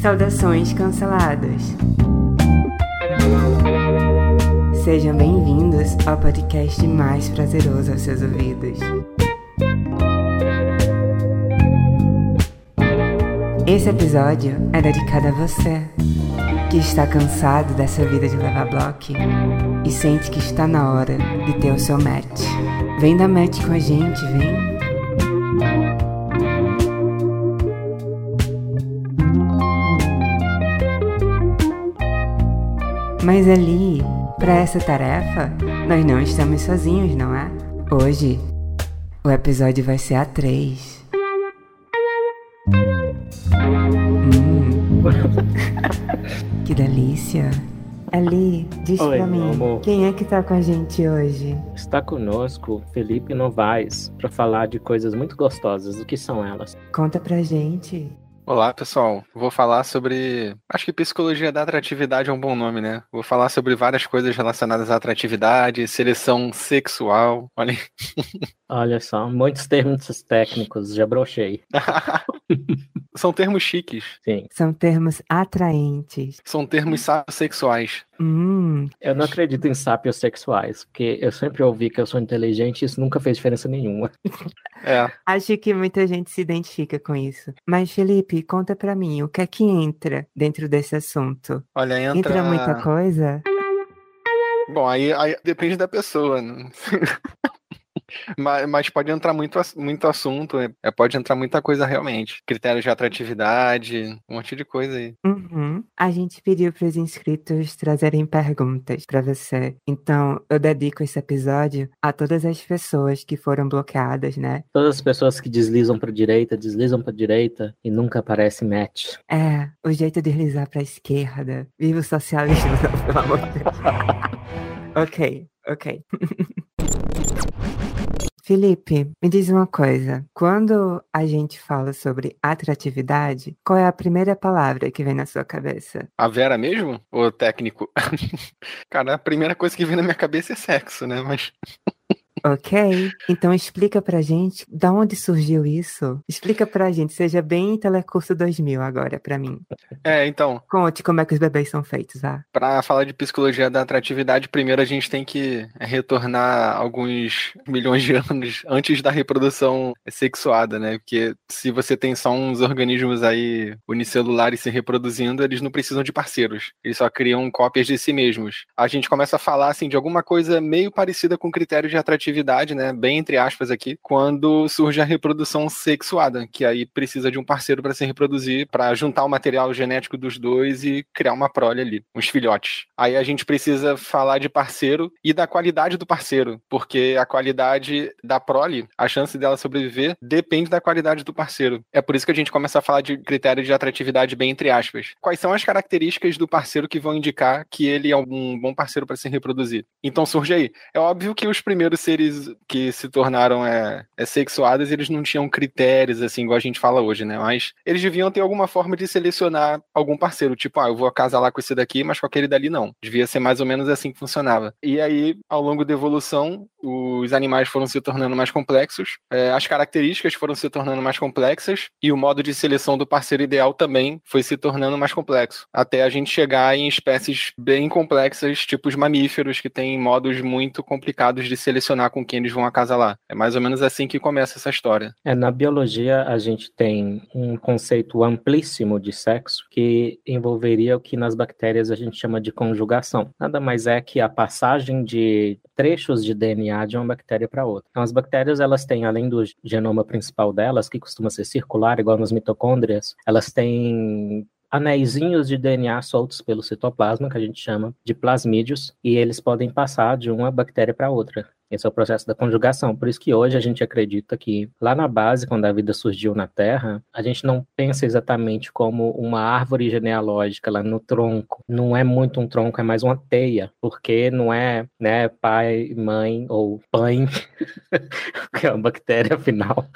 Saudações canceladas. Sejam bem-vindos ao podcast mais prazeroso aos seus ouvidos. Esse episódio é dedicado a você que está cansado dessa vida de levar bloco e sente que está na hora de ter o seu match. Vem dar match com a gente, vem! Mas ali, para essa tarefa, nós não estamos sozinhos, não é? Hoje, o episódio vai ser a 3. Hum. que delícia. Ali, diz Oi, pra mim, amor. quem é que tá com a gente hoje? Está conosco Felipe Novaes para falar de coisas muito gostosas. O que são elas? Conta pra gente. Olá, pessoal. Vou falar sobre. Acho que psicologia da atratividade é um bom nome, né? Vou falar sobre várias coisas relacionadas à atratividade, seleção sexual. Olha. Olha só, muitos termos técnicos, já brochei. São termos chiques. Sim. São termos atraentes. São termos sexuais. Hum, Eu não acredito em sapiosexuais, porque eu sempre ouvi que eu sou inteligente e isso nunca fez diferença nenhuma. É. acho que muita gente se identifica com isso. Mas, Felipe, conta pra mim, o que é que entra dentro desse assunto? Olha, entra. Entra muita coisa? Bom, aí, aí depende da pessoa. Né? mas, mas pode entrar muito, muito assunto, é, é, pode entrar muita coisa realmente. Critérios de atratividade, um monte de coisa aí. Uhum. A gente pediu para os inscritos trazerem perguntas para você. Então, eu dedico esse episódio a todas as pessoas que foram bloqueadas, né? Todas as pessoas que deslizam para direita, deslizam para direita e nunca aparece match. É, o jeito de deslizar para a esquerda. Viva o socialismo, não, pelo amor de Deus. ok, ok. Felipe, me diz uma coisa. Quando a gente fala sobre atratividade, qual é a primeira palavra que vem na sua cabeça? A Vera mesmo? Ou técnico? Cara, a primeira coisa que vem na minha cabeça é sexo, né? Mas. Ok, então explica pra gente da onde surgiu isso. Explica pra gente, seja bem Telecurso 2000 agora pra mim. É, então, Conte como é que os bebês são feitos, ah. para falar de psicologia da atratividade, primeiro a gente tem que retornar alguns milhões de anos antes da reprodução sexuada, né? Porque se você tem só uns organismos aí unicelulares se reproduzindo, eles não precisam de parceiros. Eles só criam cópias de si mesmos. A gente começa a falar assim de alguma coisa meio parecida com critério de atratividade, né? Bem entre aspas aqui, quando surge a reprodução sexuada, que aí precisa de um parceiro para se reproduzir, para juntar o material genético dos dois e criar uma prole ali, uns filhotes. Aí a gente precisa falar de parceiro e da qualidade do parceiro, porque a qualidade da prole, a chance dela sobreviver, depende da qualidade do parceiro. É por isso que a gente começa a falar de critérios de atratividade bem entre aspas. Quais são as características do parceiro que vão indicar que ele é um bom parceiro para se reproduzir? Então surge aí. É óbvio que os primeiros seres que se tornaram é, é, sexuados, eles não tinham critérios, assim, igual a gente fala hoje, né? Mas eles deviam ter alguma forma de selecionar algum parceiro. Tipo, ah, eu vou casar lá com esse daqui, mas com aquele dali não. Devia ser mais ou menos assim que funcionava. E aí, ao longo da evolução, os animais foram se tornando mais complexos, é, as características foram se tornando mais complexas, e o modo de seleção do parceiro ideal também foi se tornando mais complexo. Até a gente chegar em espécies bem complexas, tipo os mamíferos, que têm modos muito complicados de selecionar com quem eles vão acasalar. É mais ou menos assim que começa essa história. É, na biologia, a gente tem um conceito amplíssimo de sexo que envolveria o que nas bactérias a gente chama de conjugação. Nada mais é que a passagem de trechos de DNA de uma bactéria para outra. Então, as bactérias, elas têm, além do genoma principal delas, que costuma ser circular, igual nas mitocôndrias, elas têm anéisinhos de DNA soltos pelo citoplasma, que a gente chama de plasmídios, e eles podem passar de uma bactéria para outra. Esse é o processo da conjugação. Por isso que hoje a gente acredita que lá na base, quando a vida surgiu na Terra, a gente não pensa exatamente como uma árvore genealógica lá no tronco. Não é muito um tronco, é mais uma teia, porque não é né, pai, mãe ou pai, que é uma bactéria, afinal.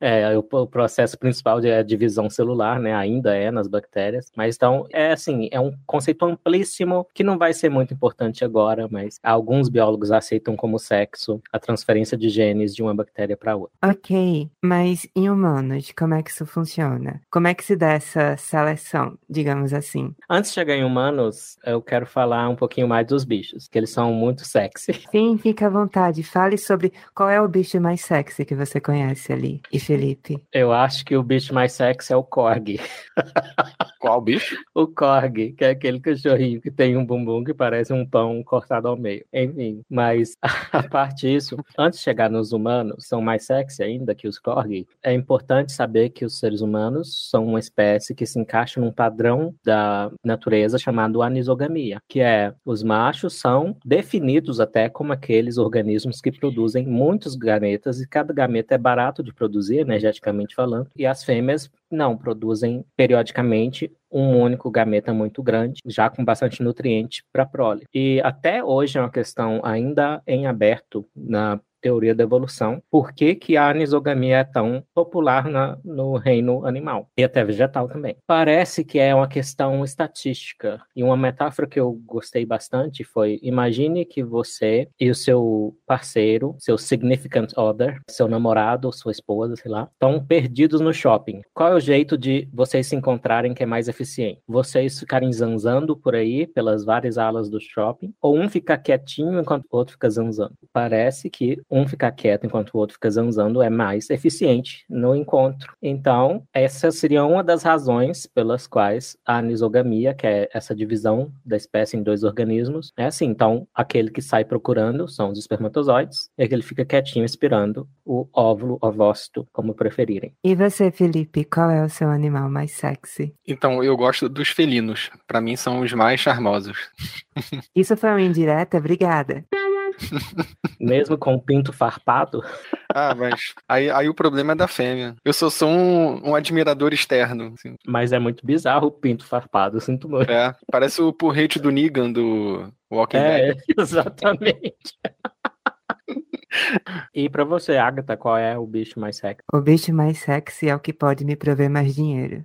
É, o, o processo principal é a divisão celular, né? Ainda é nas bactérias. Mas então, é assim, é um conceito amplíssimo que não vai ser muito importante agora, mas alguns biólogos aceitam como sexo sexo, a transferência de genes de uma bactéria para outra. Ok, mas em humanos, como é que isso funciona? Como é que se dá essa seleção, digamos assim? Antes de chegar em humanos, eu quero falar um pouquinho mais dos bichos, que eles são muito sexy. Sim, fica à vontade. Fale sobre qual é o bicho mais sexy que você conhece ali. E Felipe? Eu acho que o bicho mais sexy é o Korg. Qual bicho? O Korg, que é aquele cachorrinho que tem um bumbum que parece um pão cortado ao meio. Enfim, mas a parte disso, antes de chegar nos humanos, são mais sexy ainda que os Korg. É importante saber que os seres humanos são uma espécie que se encaixa num padrão da natureza chamado anisogamia, que é os machos são definidos até como aqueles organismos que produzem muitos gametas e cada gameta é barato de produzir, energeticamente falando, e as fêmeas não, produzem periodicamente um único gameta muito grande, já com bastante nutriente para a prole. E até hoje é uma questão ainda em aberto na teoria da evolução, por que, que a anisogamia é tão popular na, no reino animal e até vegetal também. Parece que é uma questão estatística e uma metáfora que eu gostei bastante foi: imagine que você e o seu parceiro, seu significant other, seu namorado, sua esposa, sei lá, estão perdidos no shopping. Qual é o jeito de vocês se encontrarem que é mais eficiente? Vocês ficarem zanzando por aí pelas várias alas do shopping ou um ficar quietinho enquanto o outro fica zanzando? Parece que um ficar quieto enquanto o outro fica zanzando é mais eficiente no encontro. Então, essa seria uma das razões pelas quais a anisogamia, que é essa divisão da espécie em dois organismos, é assim. Então, aquele que sai procurando são os espermatozoides, e aquele que fica quietinho esperando o óvulo, ovócito, como preferirem. E você, Felipe, qual é o seu animal mais sexy? Então, eu gosto dos felinos. Para mim, são os mais charmosos. Isso foi uma indireta? Obrigada. Mesmo com o pinto farpado? Ah, mas aí, aí o problema é da fêmea. Eu sou só um, um admirador externo. Assim. Mas é muito bizarro o pinto farpado, sinto muito. É, parece o porrete do Negan do Walking é, Dead. exatamente. E pra você, Agatha, qual é o bicho mais sexy? O bicho mais sexy é o que pode me prover mais dinheiro.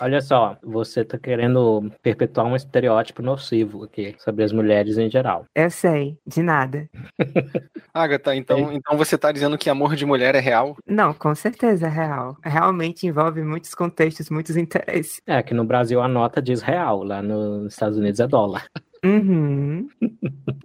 Olha só, você tá querendo perpetuar um estereótipo nocivo aqui sobre as mulheres em geral. Eu sei, de nada. Agatha, então, então você tá dizendo que amor de mulher é real? Não, com certeza é real. Realmente envolve muitos contextos, muitos interesses. É, que no Brasil a nota diz real, lá nos Estados Unidos é dólar. Uhum.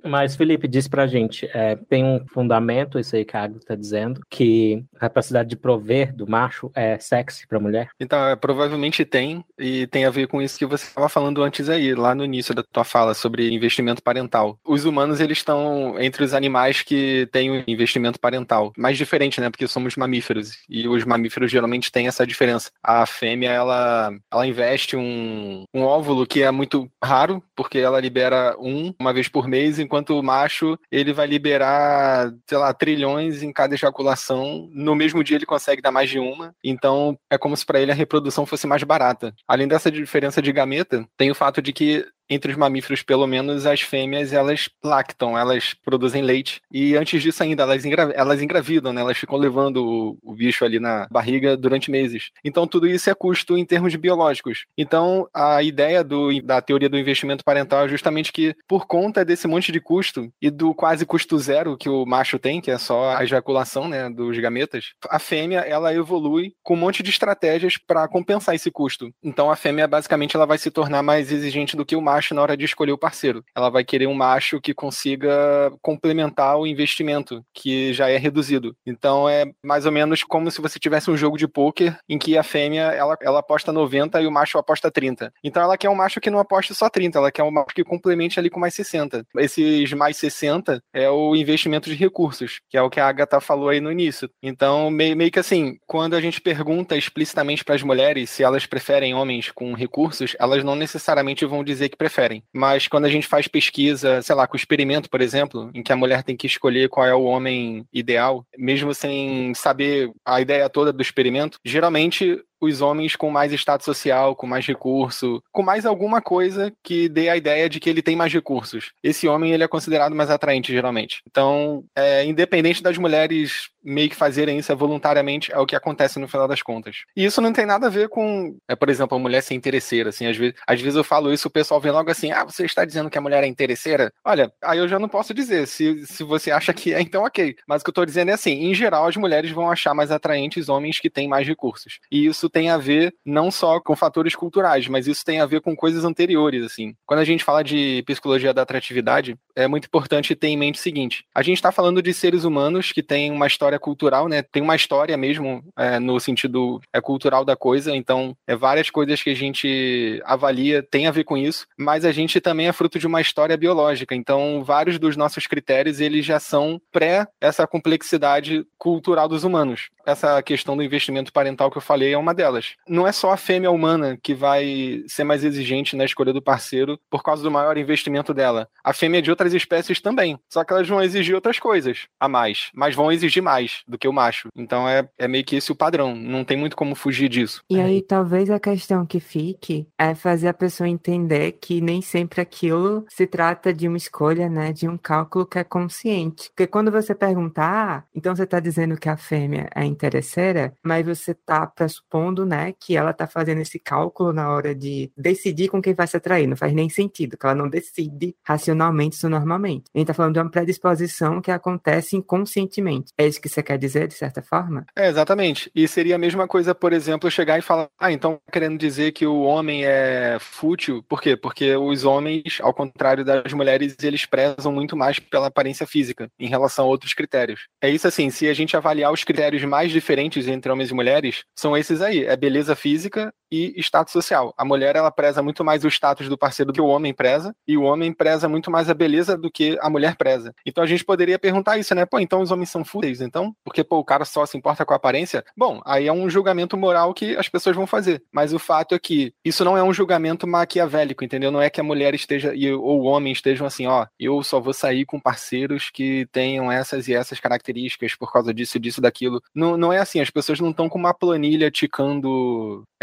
Mas, Felipe, diz pra gente, é, tem um fundamento, isso aí que a Agatha tá dizendo, que a capacidade de prover do macho é sexy pra mulher? Então, é, provavelmente tem, e tem a ver com isso que você estava falando antes aí, lá no início da tua fala, sobre investimento parental. Os humanos, eles estão entre os animais que têm o investimento parental. Mais diferente, né? Porque somos mamíferos, e os mamíferos geralmente têm essa diferença. A fêmea, ela, ela investe um, um óvulo que é muito raro, porque ela libera um uma vez por mês, enquanto o macho ele vai liberar, sei lá, trilhões em cada ejaculação. No mesmo dia ele consegue dar mais de uma. Então é como se para ele a reprodução fosse mais barata. Além dessa diferença de gameta, tem o fato de que entre os mamíferos, pelo menos, as fêmeas elas lactam, elas produzem leite. E antes disso ainda, elas, engra elas engravidam, né? Elas ficam levando o, o, bicho ali na barriga durante meses. Então tudo isso é custo em termos biológicos. Então a ideia do, da teoria do investimento parental é justamente que, por conta desse monte de custo e do quase custo zero que o macho tem, que é só a ejaculação né, dos gametas, a fêmea ela evolui com um monte de estratégias para compensar esse custo. Então a fêmea basicamente ela vai se tornar mais exigente do que o macho macho na hora de escolher o parceiro. Ela vai querer um macho que consiga complementar o investimento, que já é reduzido. Então é mais ou menos como se você tivesse um jogo de pôquer em que a fêmea ela, ela aposta 90 e o macho aposta 30. Então ela quer um macho que não aposte só 30, ela quer um macho que complemente ali com mais 60. Esses mais 60 é o investimento de recursos, que é o que a Agatha falou aí no início. Então, meio, meio que assim, quando a gente pergunta explicitamente para as mulheres se elas preferem homens com recursos, elas não necessariamente vão dizer que preferem. Mas quando a gente faz pesquisa, sei lá, com experimento, por exemplo, em que a mulher tem que escolher qual é o homem ideal, mesmo sem saber a ideia toda do experimento, geralmente os homens com mais status social, com mais recurso, com mais alguma coisa que dê a ideia de que ele tem mais recursos. Esse homem ele é considerado mais atraente geralmente. Então, é, independente das mulheres meio que fazerem isso voluntariamente, é o que acontece no final das contas. E isso não tem nada a ver com, é, por exemplo, a mulher ser interesseira, assim, às vezes, às vezes eu falo isso, o pessoal vem logo assim, ah, você está dizendo que a mulher é interesseira? Olha, aí eu já não posso dizer, se, se você acha que é, então ok. Mas o que eu estou dizendo é assim, em geral as mulheres vão achar mais atraentes homens que têm mais recursos. E isso tem a ver não só com fatores culturais, mas isso tem a ver com coisas anteriores, assim. Quando a gente fala de psicologia da atratividade, é muito importante ter em mente o seguinte, a gente está falando de seres humanos que têm uma história cultural, né? Tem uma história mesmo é, no sentido é, cultural da coisa, então é várias coisas que a gente avalia tem a ver com isso, mas a gente também é fruto de uma história biológica, então vários dos nossos critérios eles já são pré essa complexidade cultural dos humanos. Essa questão do investimento parental que eu falei é uma delas. Não é só a fêmea humana que vai ser mais exigente na escolha do parceiro por causa do maior investimento dela. A fêmea de outras espécies também, só que elas vão exigir outras coisas a mais, mas vão exigir mais do que o macho. Então é, é meio que esse o padrão, não tem muito como fugir disso. E aí talvez a questão que fique é fazer a pessoa entender que nem sempre aquilo se trata de uma escolha, né, de um cálculo que é consciente. Porque quando você perguntar, ah, então você está dizendo que a fêmea é interesseira, mas você está pressupondo, né, que ela está fazendo esse cálculo na hora de decidir com quem vai se atrair. Não faz nem sentido, que ela não decide racionalmente isso normalmente. A gente está falando de uma predisposição que acontece inconscientemente. É isso que você quer dizer, de certa forma? É, exatamente. E seria a mesma coisa, por exemplo, chegar e falar, ah, então querendo dizer que o homem é fútil. Por quê? Porque os homens, ao contrário das mulheres, eles prezam muito mais pela aparência física em relação a outros critérios. É isso assim, se a gente avaliar os critérios mais diferentes entre homens e mulheres, são esses aí, é beleza física e status social. A mulher, ela preza muito mais o status do parceiro do que o homem preza, e o homem preza muito mais a beleza do que a mulher preza. Então a gente poderia perguntar isso, né? Pô, então os homens são fúteis, então? Porque, pô, o cara só se importa com a aparência? Bom, aí é um julgamento moral que as pessoas vão fazer. Mas o fato é que isso não é um julgamento maquiavélico, entendeu? Não é que a mulher esteja, ou o homem estejam assim, ó, eu só vou sair com parceiros que tenham essas e essas características por causa disso, disso, daquilo. Não, não é assim, as pessoas não estão com uma planilha ticando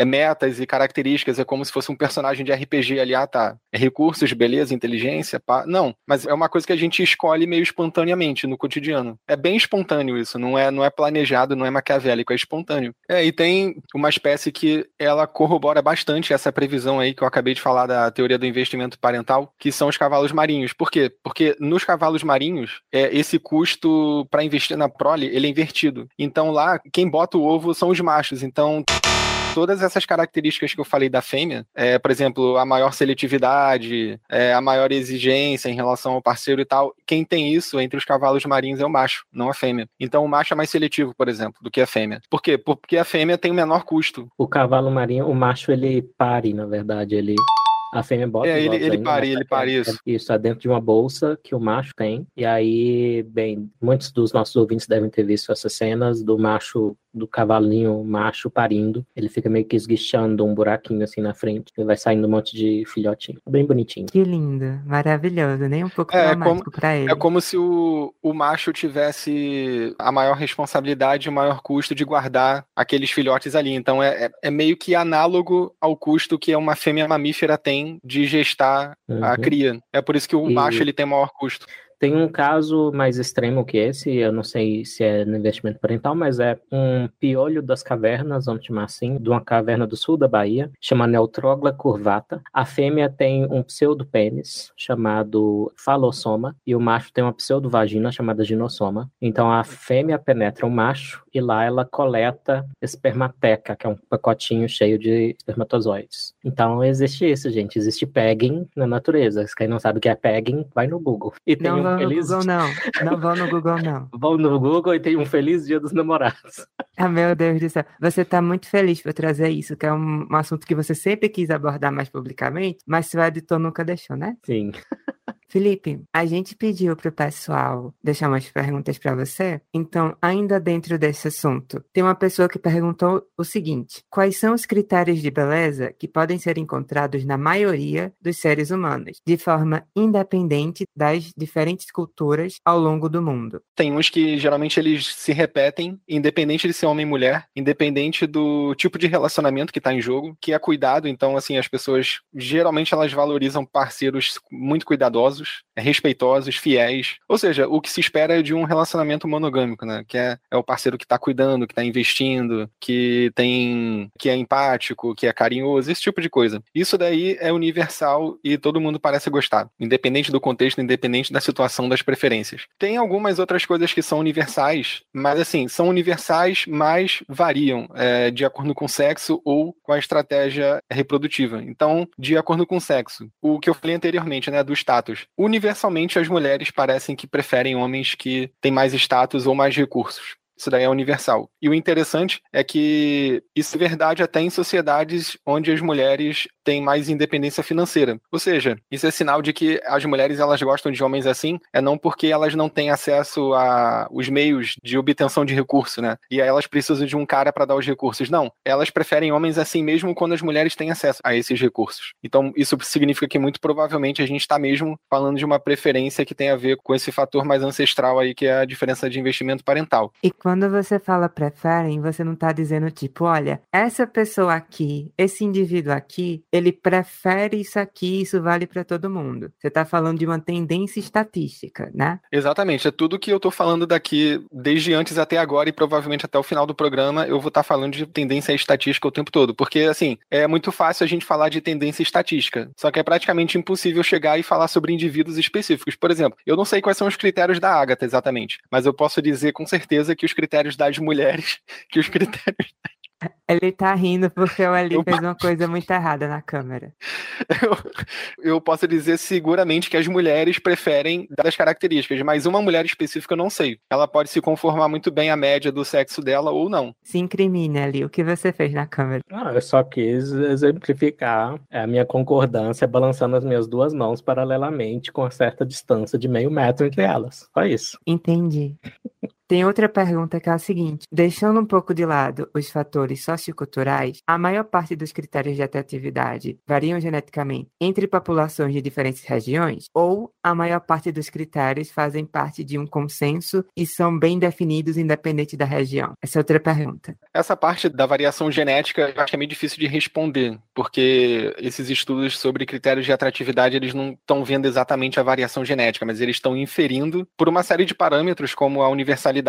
é, metas e características, é como se fosse um personagem de RPG ali, ah, tá, é recursos, beleza, inteligência, pá. Não, mas é uma coisa que a gente escolhe meio espontaneamente no cotidiano. É bem espontâneo isso, não é, não é planejado, não é maquiavélico, é espontâneo. É, e tem uma espécie que ela corrobora bastante essa previsão aí que eu acabei de falar da teoria do investimento parental, que são os cavalos marinhos. Por quê? Porque nos cavalos marinhos, é, esse custo para investir na prole, ele é invertido. Então lá, quem bota o ovo são os machos. Então todas essas características que eu falei da fêmea, é, por exemplo, a maior seletividade, é, a maior exigência em relação ao parceiro e tal, quem tem isso entre os cavalos marinhos é o macho, não a fêmea. Então o macho é mais seletivo, por exemplo, do que a fêmea. Por quê? Porque a fêmea tem o menor custo. O cavalo marinho, o macho ele pare, na verdade, ele a fêmea bota é, ele, ele pare, ele pare isso. Isso, é dentro de uma bolsa que o macho tem. E aí, bem, muitos dos nossos ouvintes devem ter visto essas cenas do macho do cavalinho macho parindo. Ele fica meio que esguichando um buraquinho assim na frente. E vai saindo um monte de filhotinho. Bem bonitinho. Que lindo, maravilhoso. Nem um pouco é, dramático é pra ele. É como se o, o macho tivesse a maior responsabilidade e o maior custo de guardar aqueles filhotes ali. Então é, é, é meio que análogo ao custo que uma fêmea mamífera tem de gestar uhum. a cria. É por isso que o e... macho ele tem maior custo. Tem um caso mais extremo que esse, eu não sei se é no investimento parental, mas é um piolho das cavernas, vamos chamar assim, de uma caverna do sul da Bahia, chama Neutrogla curvata. A fêmea tem um pseudopênis chamado falossoma e o macho tem uma pseudovagina chamada ginossoma. Então a fêmea penetra o macho e lá ela coleta espermateca, que é um pacotinho cheio de espermatozoides. Então existe isso, gente. Existe pegging na natureza. Se quem não sabe o que é pegging, vai no Google. E tem não um vão feliz... no Google, não. Não vão no Google, não. vão no Google e tem um feliz dia dos namorados. Ah, meu Deus do céu. Você está muito feliz por trazer isso, que é um, um assunto que você sempre quis abordar mais publicamente, mas seu editor nunca deixou, né? Sim. Felipe, a gente pediu para o pessoal deixar umas perguntas para você. Então, ainda dentro desse assunto, tem uma pessoa que perguntou o seguinte: quais são os critérios de beleza que podem ser encontrados na maioria dos seres humanos, de forma independente das diferentes culturas ao longo do mundo? Tem uns que geralmente eles se repetem, independente de ser homem ou mulher, independente do tipo de relacionamento que está em jogo, que é cuidado. Então, assim, as pessoas geralmente elas valorizam parceiros muito cuidadosos, respeitosos, fiéis. Ou seja, o que se espera de um relacionamento monogâmico, né? Que é, é o parceiro que está cuidando, que está investindo, que tem, que é empático, que é carinhoso, esse tipo de coisa. Isso daí é universal e todo mundo parece gostar, independente do contexto, independente da situação, das preferências. Tem algumas outras coisas que são universais, mas assim são universais, mas variam é, de acordo com o sexo ou com a estratégia reprodutiva. Então, de acordo com o sexo, o que eu falei anteriormente, né, do status. Universalmente, as mulheres parecem que preferem homens que têm mais status ou mais recursos. Isso daí é universal. E o interessante é que isso é verdade até em sociedades onde as mulheres têm mais independência financeira. Ou seja, isso é sinal de que as mulheres elas gostam de homens assim, é não porque elas não têm acesso a os meios de obtenção de recurso, né? E aí elas precisam de um cara para dar os recursos. Não, elas preferem homens assim mesmo quando as mulheres têm acesso a esses recursos. Então, isso significa que muito provavelmente a gente está mesmo falando de uma preferência que tem a ver com esse fator mais ancestral aí que é a diferença de investimento parental. E quando você fala preferem, você não está dizendo tipo, olha, essa pessoa aqui, esse indivíduo aqui, ele prefere isso aqui, isso vale para todo mundo. Você está falando de uma tendência estatística, né? Exatamente, é tudo que eu estou falando daqui desde antes até agora e provavelmente até o final do programa eu vou estar tá falando de tendência estatística o tempo todo, porque assim, é muito fácil a gente falar de tendência estatística, só que é praticamente impossível chegar e falar sobre indivíduos específicos. Por exemplo, eu não sei quais são os critérios da Agatha exatamente, mas eu posso dizer com certeza que os critérios das mulheres que os critérios ele tá rindo porque o Ali eu... fez uma coisa muito errada na câmera. Eu, eu, posso dizer seguramente que as mulheres preferem das características, mas uma mulher específica eu não sei. Ela pode se conformar muito bem à média do sexo dela ou não. Se incrimine, Ali. O que você fez na câmera? Ah, eu só quis exemplificar a minha concordância balançando as minhas duas mãos paralelamente com uma certa distância de meio metro entre elas. Só isso. Entendi. Tem outra pergunta que é a seguinte: deixando um pouco de lado os fatores socioculturais, a maior parte dos critérios de atratividade variam geneticamente entre populações de diferentes regiões? Ou a maior parte dos critérios fazem parte de um consenso e são bem definidos independente da região? Essa é outra pergunta. Essa parte da variação genética eu acho que é meio difícil de responder, porque esses estudos sobre critérios de atratividade eles não estão vendo exatamente a variação genética, mas eles estão inferindo por uma série de parâmetros, como a universalidade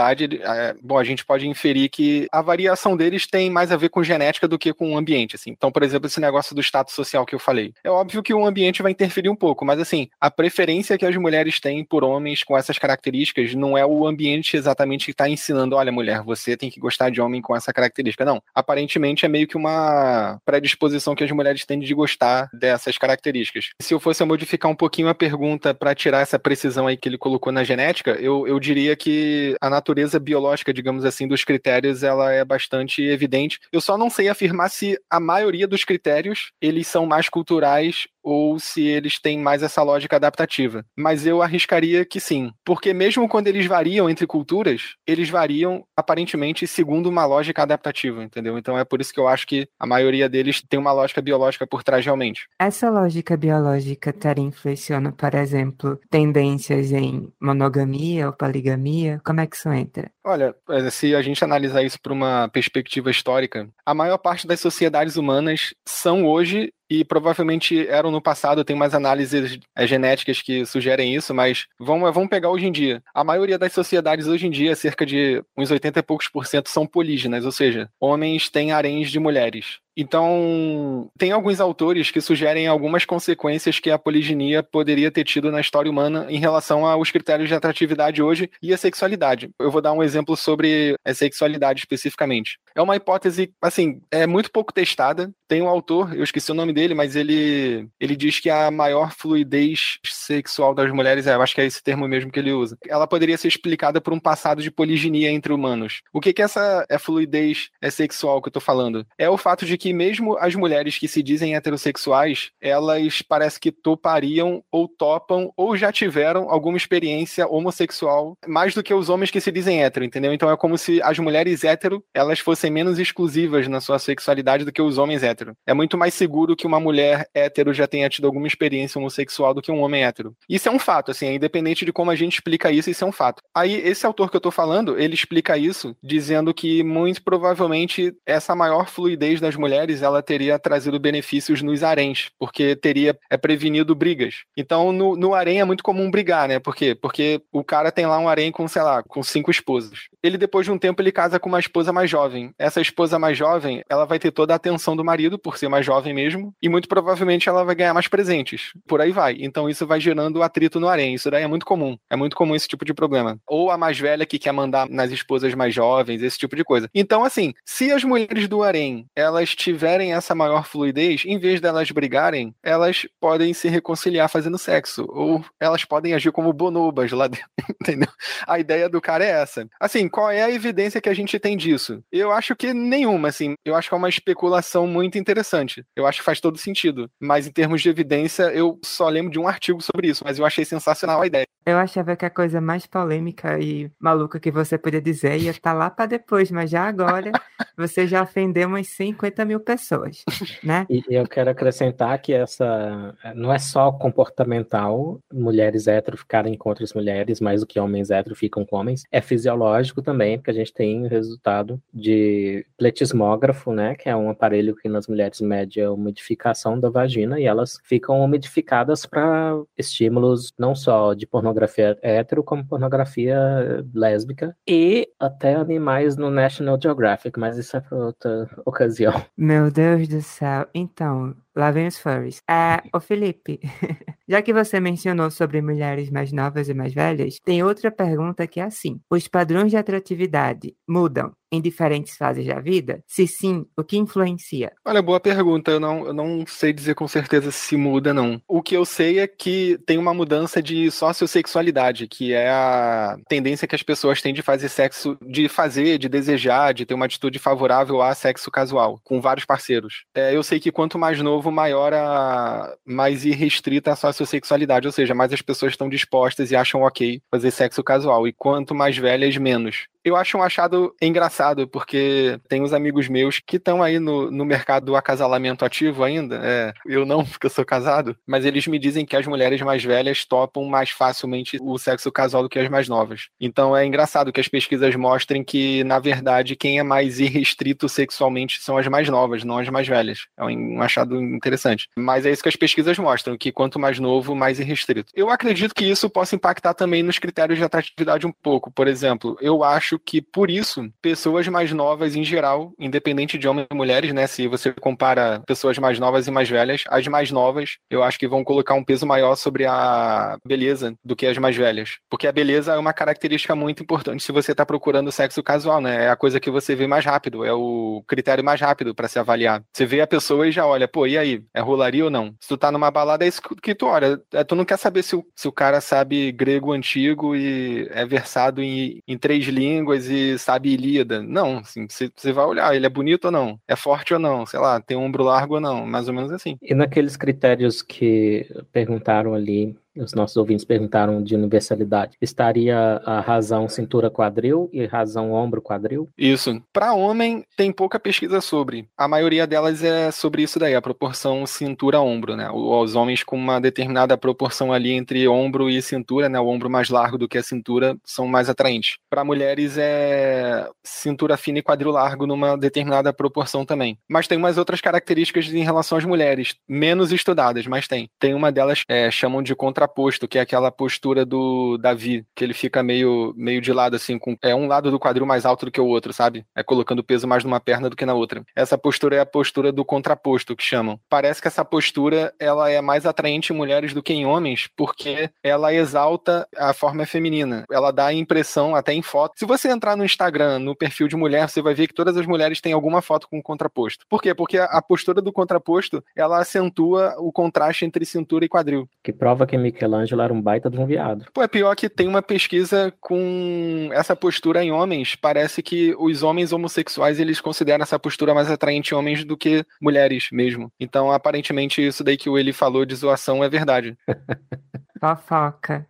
é, bom, a gente pode inferir que a variação deles tem mais a ver com genética do que com o ambiente, assim. Então, por exemplo, esse negócio do status social que eu falei. É óbvio que o ambiente vai interferir um pouco, mas assim, a preferência que as mulheres têm por homens com essas características não é o ambiente exatamente que está ensinando, olha, mulher, você tem que gostar de homem com essa característica. Não. Aparentemente é meio que uma predisposição que as mulheres têm de gostar dessas características. Se eu fosse modificar um pouquinho a pergunta para tirar essa precisão aí que ele colocou na genética, eu, eu diria que a natureza biológica, digamos assim, dos critérios, ela é bastante evidente. Eu só não sei afirmar se a maioria dos critérios eles são mais culturais ou se eles têm mais essa lógica adaptativa. Mas eu arriscaria que sim, porque mesmo quando eles variam entre culturas, eles variam aparentemente segundo uma lógica adaptativa, entendeu? Então é por isso que eu acho que a maioria deles tem uma lógica biológica por trás realmente. Essa lógica biológica estaria influenciando, por exemplo, tendências em monogamia ou poligamia? Como é que entra? Olha, é, se a gente analisar isso por uma perspectiva histórica, a maior parte das sociedades humanas são hoje e provavelmente eram no passado, tem mais análises é, genéticas que sugerem isso, mas vamos, vamos pegar hoje em dia. A maioria das sociedades hoje em dia, cerca de uns 80 e poucos por cento, são polígenas, ou seja, homens têm haréns de mulheres. Então, tem alguns autores que sugerem algumas consequências que a poliginia poderia ter tido na história humana em relação aos critérios de atratividade hoje e a sexualidade. Eu vou dar um exemplo sobre a sexualidade especificamente. É uma hipótese, assim, é muito pouco testada. Tem um autor, eu esqueci o nome dele, mas ele, ele diz que a maior fluidez sexual das mulheres, é, eu acho que é esse termo mesmo que ele usa, ela poderia ser explicada por um passado de poliginia entre humanos. O que que essa é fluidez é sexual que eu tô falando? É o fato de que mesmo as mulheres que se dizem heterossexuais, elas parece que topariam ou topam ou já tiveram alguma experiência homossexual mais do que os homens que se dizem hétero, entendeu? Então é como se as mulheres hétero, elas fossem menos exclusivas na sua sexualidade do que os homens hétero. É muito mais seguro que uma mulher hétero já tenha tido alguma experiência homossexual do que um homem hétero. Isso é um fato, assim, é independente de como a gente explica isso, isso é um fato. Aí, esse autor que eu tô falando, ele explica isso dizendo que muito provavelmente essa maior fluidez das mulheres, ela teria trazido benefícios nos haréns, porque teria é, prevenido brigas. Então, no, no harém é muito comum brigar, né? Por quê? Porque o cara tem lá um harém com, sei lá, com cinco esposas. Ele, depois de um tempo, ele casa com uma esposa mais jovem. Essa esposa mais jovem, ela vai ter toda a atenção do marido, por ser mais jovem mesmo, e muito provavelmente ela vai ganhar mais presentes. Por aí vai. Então, isso vai gerando atrito no harém. Isso daí é muito comum. É muito comum esse tipo de problema. Ou a mais velha que quer mandar nas esposas mais jovens, esse tipo de coisa. Então, assim, se as mulheres do harém, elas tiverem essa maior fluidez, em vez delas brigarem, elas podem se reconciliar fazendo sexo. Ou elas podem agir como bonobas lá dentro, entendeu? A ideia do cara é essa. Assim, qual é a evidência que a gente tem disso? Eu acho que nenhuma, assim. Eu acho que é uma especulação muito interessante. Eu acho que faz todo sentido. Mas em termos de evidência, eu só lembro de um artigo sobre isso, mas eu achei sensacional a ideia. Eu achava que a coisa mais polêmica e maluca que você podia dizer ia estar tá lá para depois, mas já agora você já ofendeu umas 50 mil pessoas, né? E eu quero acrescentar que essa não é só comportamental, mulheres hétero ficarem com outras mulheres mais do que homens hétero ficam com homens, é fisiológico também, porque a gente tem resultado de pletismógrafo, né, que é um aparelho que nas mulheres mede a umidificação da vagina e elas ficam umidificadas para estímulos não só de pornografia hétero como pornografia lésbica e até animais no National Geographic, mas isso é para outra ocasião. Meu Deus do céu. Então, Lá vem os furries. É, ô Felipe, já que você mencionou sobre mulheres mais novas e mais velhas, tem outra pergunta que é assim: os padrões de atratividade mudam em diferentes fases da vida? Se sim, o que influencia? Olha, boa pergunta. Eu não, eu não sei dizer com certeza se muda, não. O que eu sei é que tem uma mudança de sociossexualidade, que é a tendência que as pessoas têm de fazer sexo, de fazer, de desejar, de ter uma atitude favorável a sexo casual, com vários parceiros. É, eu sei que quanto mais novo, novo, maior a mais irrestrita a sociossexualidade, ou seja, mais as pessoas estão dispostas e acham ok fazer sexo casual, e quanto mais velhas, menos eu acho um achado engraçado, porque tem uns amigos meus que estão aí no, no mercado do acasalamento ativo ainda. É, eu não, porque eu sou casado, mas eles me dizem que as mulheres mais velhas topam mais facilmente o sexo casual do que as mais novas. Então é engraçado que as pesquisas mostrem que, na verdade, quem é mais irrestrito sexualmente são as mais novas, não as mais velhas. É um achado interessante. Mas é isso que as pesquisas mostram, que quanto mais novo, mais irrestrito. Eu acredito que isso possa impactar também nos critérios de atratividade um pouco. Por exemplo, eu acho acho que por isso, pessoas mais novas em geral, independente de homens e mulheres, né? Se você compara pessoas mais novas e mais velhas, as mais novas, eu acho que vão colocar um peso maior sobre a beleza do que as mais velhas. Porque a beleza é uma característica muito importante se você está procurando sexo casual, né? É a coisa que você vê mais rápido, é o critério mais rápido para se avaliar. Você vê a pessoa e já olha, pô, e aí? É rolaria ou não? Se tu tá numa balada, é isso que tu olha. É, tu não quer saber se o, se o cara sabe grego antigo e é versado em, em três línguas línguas e sabe Ilíada. Não, assim, você vai olhar, ele é bonito ou não? É forte ou não? Sei lá, tem ombro largo ou não? Mais ou menos assim. E naqueles critérios que perguntaram ali os nossos ouvintes perguntaram de universalidade. Estaria a razão cintura-quadril e razão ombro-quadril? Isso. Para homem, tem pouca pesquisa sobre. A maioria delas é sobre isso daí, a proporção cintura-ombro, né? Os homens com uma determinada proporção ali entre ombro e cintura, né? O ombro mais largo do que a cintura são mais atraentes. Para mulheres é cintura fina e quadril largo numa determinada proporção também. Mas tem umas outras características em relação às mulheres, menos estudadas, mas tem. Tem uma delas, é, chamam de contra contraposto, que é aquela postura do Davi, que ele fica meio, meio de lado, assim, com é um lado do quadril mais alto do que o outro, sabe? É colocando peso mais numa perna do que na outra. Essa postura é a postura do contraposto, que chamam. Parece que essa postura ela é mais atraente em mulheres do que em homens, porque ela exalta a forma feminina. Ela dá a impressão, até em foto. Se você entrar no Instagram, no perfil de mulher, você vai ver que todas as mulheres têm alguma foto com contraposto. Por quê? Porque a postura do contraposto, ela acentua o contraste entre cintura e quadril. Que prova que Michelangelo era um baita de um viado. Pô, é pior que tem uma pesquisa com essa postura em homens. Parece que os homens homossexuais, eles consideram essa postura mais atraente em homens do que mulheres mesmo. Então, aparentemente, isso daí que o ele falou de zoação é verdade. Fofoca.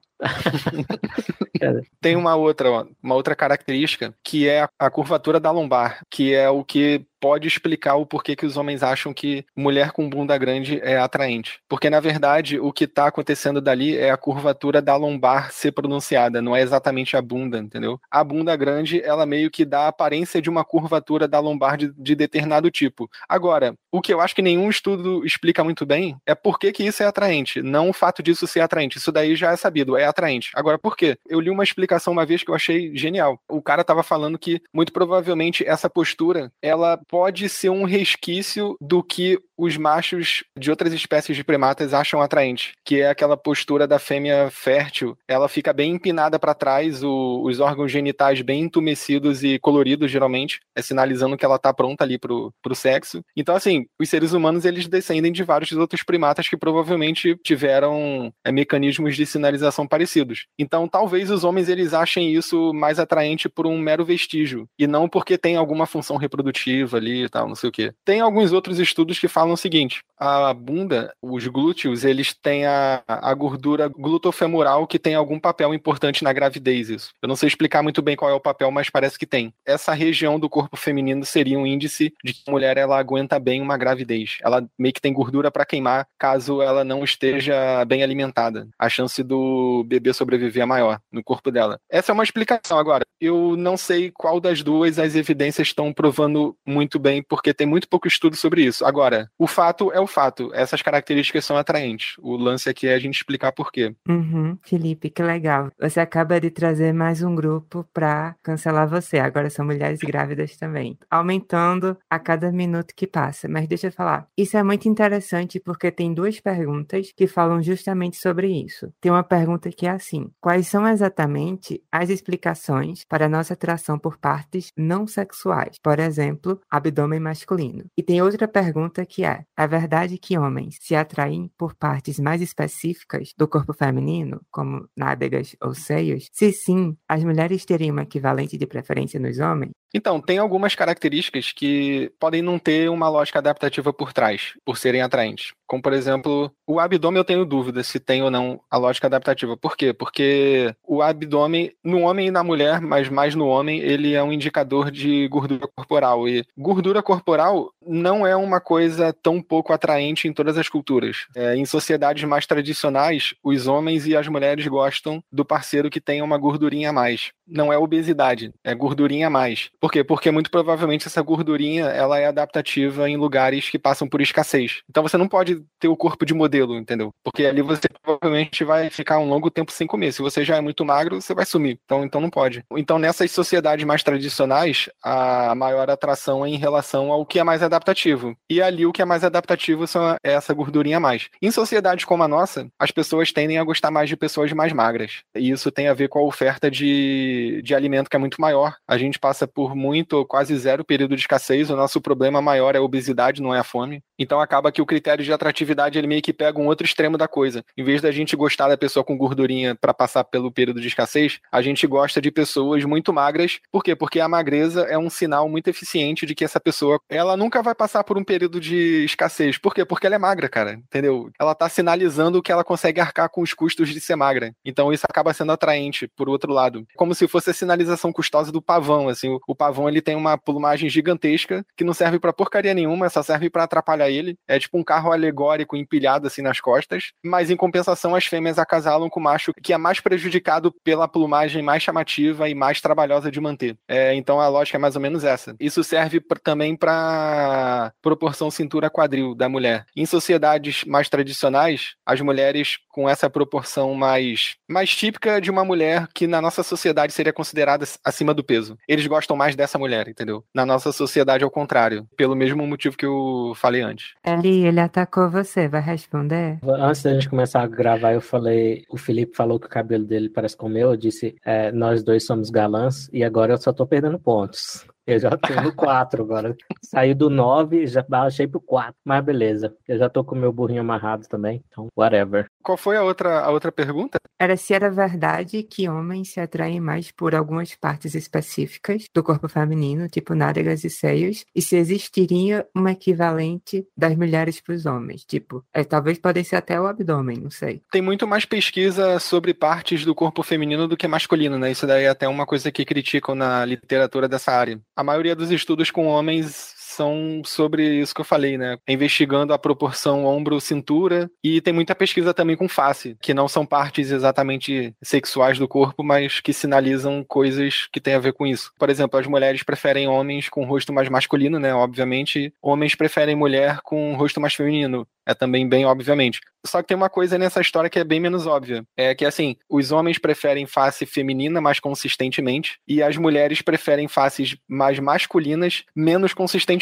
Tem uma outra, ó, uma outra característica que é a curvatura da lombar, que é o que pode explicar o porquê que os homens acham que mulher com bunda grande é atraente. Porque, na verdade, o que está acontecendo dali é a curvatura da lombar ser pronunciada, não é exatamente a bunda, entendeu? A bunda grande, ela meio que dá a aparência de uma curvatura da lombar de, de determinado tipo. Agora, o que eu acho que nenhum estudo explica muito bem é por que, que isso é atraente, não o fato disso ser atraente. Isso daí já é sabido, é atraente. Agora, por quê? Eu li uma explicação uma vez que eu achei genial. O cara estava falando que, muito provavelmente, essa postura, ela pode ser um resquício do que os machos de outras espécies de primatas acham atraente, que é aquela postura da fêmea fértil. Ela fica bem empinada para trás, o, os órgãos genitais bem entumecidos e coloridos, geralmente, é sinalizando que ela tá pronta ali pro, pro sexo. Então, assim, os seres humanos, eles descendem de vários outros primatas que provavelmente tiveram é, mecanismos de sinalização parecidos. Então, talvez os homens, eles achem isso mais atraente por um mero vestígio, e não porque tem alguma função reprodutiva ali e tal, não sei o quê. Tem alguns outros estudos que falam falam o seguinte: a bunda, os glúteos, eles têm a, a gordura glutofemoral que tem algum papel importante na gravidez. Isso. Eu não sei explicar muito bem qual é o papel, mas parece que tem. Essa região do corpo feminino seria um índice de que a mulher ela aguenta bem uma gravidez. Ela meio que tem gordura para queimar caso ela não esteja bem alimentada. A chance do bebê sobreviver é maior no corpo dela. Essa é uma explicação. Agora, eu não sei qual das duas as evidências estão provando muito bem, porque tem muito pouco estudo sobre isso. Agora, o fato é o fato. Essas características são atraentes. O lance aqui é a gente explicar por quê. Uhum, Felipe, que legal. Você acaba de trazer mais um grupo para cancelar você. Agora são mulheres grávidas também. Aumentando a cada minuto que passa. Mas deixa eu falar. Isso é muito interessante porque tem duas perguntas que falam justamente sobre isso. Tem uma pergunta que é assim: quais são exatamente as explicações para a nossa atração por partes não sexuais? Por exemplo, abdômen masculino. E tem outra pergunta que é é verdade que homens se atraem por partes mais específicas do corpo feminino, como nádegas ou seios? Se sim, as mulheres teriam um equivalente de preferência nos homens? Então, tem algumas características que podem não ter uma lógica adaptativa por trás, por serem atraentes. Como, por exemplo, o abdômen eu tenho dúvida se tem ou não a lógica adaptativa. Por quê? Porque o abdômen, no homem e na mulher, mas mais no homem, ele é um indicador de gordura corporal. E gordura corporal não é uma coisa tão pouco atraente em todas as culturas. É, em sociedades mais tradicionais, os homens e as mulheres gostam do parceiro que tenha uma gordurinha a mais. Não é obesidade, é gordurinha a mais. Por quê? Porque muito provavelmente essa gordurinha ela é adaptativa em lugares que passam por escassez. Então você não pode ter o corpo de modelo, entendeu? Porque ali você provavelmente vai ficar um longo tempo sem comer. Se você já é muito magro, você vai sumir. Então, então não pode. Então nessas sociedades mais tradicionais, a maior atração é em relação ao que é mais adaptativo. E ali o que é mais adaptativo são é essa gordurinha a mais. Em sociedades como a nossa, as pessoas tendem a gostar mais de pessoas mais magras. E isso tem a ver com a oferta de, de alimento que é muito maior. A gente passa por muito, quase zero período de escassez. O nosso problema maior é a obesidade, não é a fome. Então acaba que o critério de atratividade ele meio que pega um outro extremo da coisa. Em vez da gente gostar da pessoa com gordurinha para passar pelo período de escassez, a gente gosta de pessoas muito magras. Por quê? Porque a magreza é um sinal muito eficiente de que essa pessoa, ela nunca vai passar por um período de escassez. Por quê? Porque ela é magra, cara, entendeu? Ela tá sinalizando que ela consegue arcar com os custos de ser magra. Então isso acaba sendo atraente por outro lado. Como se fosse a sinalização custosa do pavão, assim, o pavão ele tem uma plumagem gigantesca que não serve para porcaria nenhuma, só serve para atrapalhar ele. É tipo um carro alegórico empilhado assim nas costas, mas em compensação as fêmeas acasalam com o macho que é mais prejudicado pela plumagem mais chamativa e mais trabalhosa de manter. É, então a lógica é mais ou menos essa. Isso serve pra, também para proporção cintura-quadril da mulher. Em sociedades mais tradicionais, as mulheres com essa proporção mais, mais típica de uma mulher que na nossa sociedade seria considerada acima do peso. Eles gostam mais dessa mulher, entendeu? Na nossa sociedade, ao contrário. Pelo mesmo motivo que eu falei antes. Eli, ele atacou você, vai responder? Antes da gente começar a gravar, eu falei, o Felipe falou que o cabelo dele parece com o meu, eu disse, é, nós dois somos galãs, e agora eu só tô perdendo pontos. Eu já tô no 4 agora. Saí do 9 já baixei pro 4. Mas beleza. Eu já tô com o meu burrinho amarrado também. Então, whatever. Qual foi a outra, a outra pergunta? Era se era verdade que homens se atraem mais por algumas partes específicas do corpo feminino, tipo nádegas e seios, e se existiria um equivalente das mulheres para os homens. Tipo, é, talvez podem ser até o abdômen, não sei. Tem muito mais pesquisa sobre partes do corpo feminino do que masculino, né? Isso daí é até uma coisa que criticam na literatura dessa área a maioria dos estudos com homens são sobre isso que eu falei, né? Investigando a proporção ombro-cintura e tem muita pesquisa também com face, que não são partes exatamente sexuais do corpo, mas que sinalizam coisas que têm a ver com isso. Por exemplo, as mulheres preferem homens com rosto mais masculino, né? Obviamente, homens preferem mulher com rosto mais feminino. É também bem obviamente. Só que tem uma coisa nessa história que é bem menos óbvia. É que, assim, os homens preferem face feminina mais consistentemente e as mulheres preferem faces mais masculinas menos consistentemente.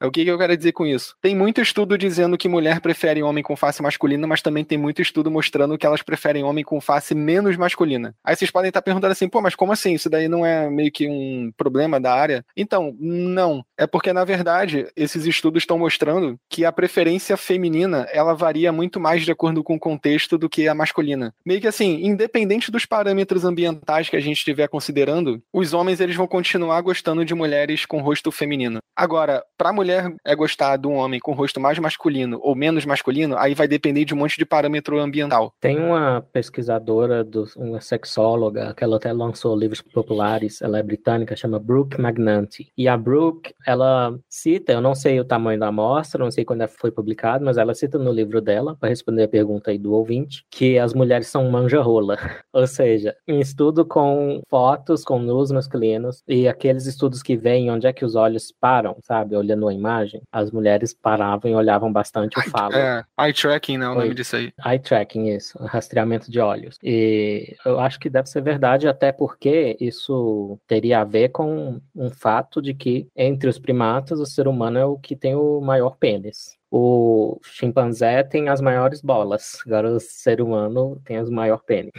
É o que, que eu quero dizer com isso? Tem muito estudo dizendo que mulher prefere homem com face masculina, mas também tem muito estudo mostrando que elas preferem homem com face menos masculina. Aí vocês podem estar perguntando assim, pô, mas como assim? Isso daí não é meio que um problema da área? Então, não. É porque, na verdade, esses estudos estão mostrando que a preferência feminina, ela varia muito mais de acordo com o contexto do que a masculina. Meio que assim, independente dos parâmetros ambientais que a gente estiver considerando, os homens eles vão continuar gostando de mulheres com rosto feminino. Agora, pra mulher é gostar de um homem com rosto mais masculino ou menos masculino, aí vai depender de um monte de parâmetro ambiental. Tem uma pesquisadora, do, uma sexóloga, que ela até lançou livros populares, ela é britânica, chama Brooke Magnanti. E a Brooke, ela cita, eu não sei o tamanho da amostra, não sei quando foi publicado, mas ela cita no livro dela, para responder a pergunta aí do ouvinte, que as mulheres são manja-rola. Ou seja, em estudo com fotos, com nus masculinos, e aqueles estudos que veem onde é que os olhos param, sabe, olhando a imagem, as mulheres paravam e olhavam bastante o falo. É, eye tracking, né, o nome disso aí. Eye tracking, isso, rastreamento de olhos. E eu acho que deve ser verdade, até porque isso teria a ver com um fato de que entre os primatas, o ser humano é o que tem o maior pênis o chimpanzé tem as maiores bolas, agora o ser humano tem os maior pênis.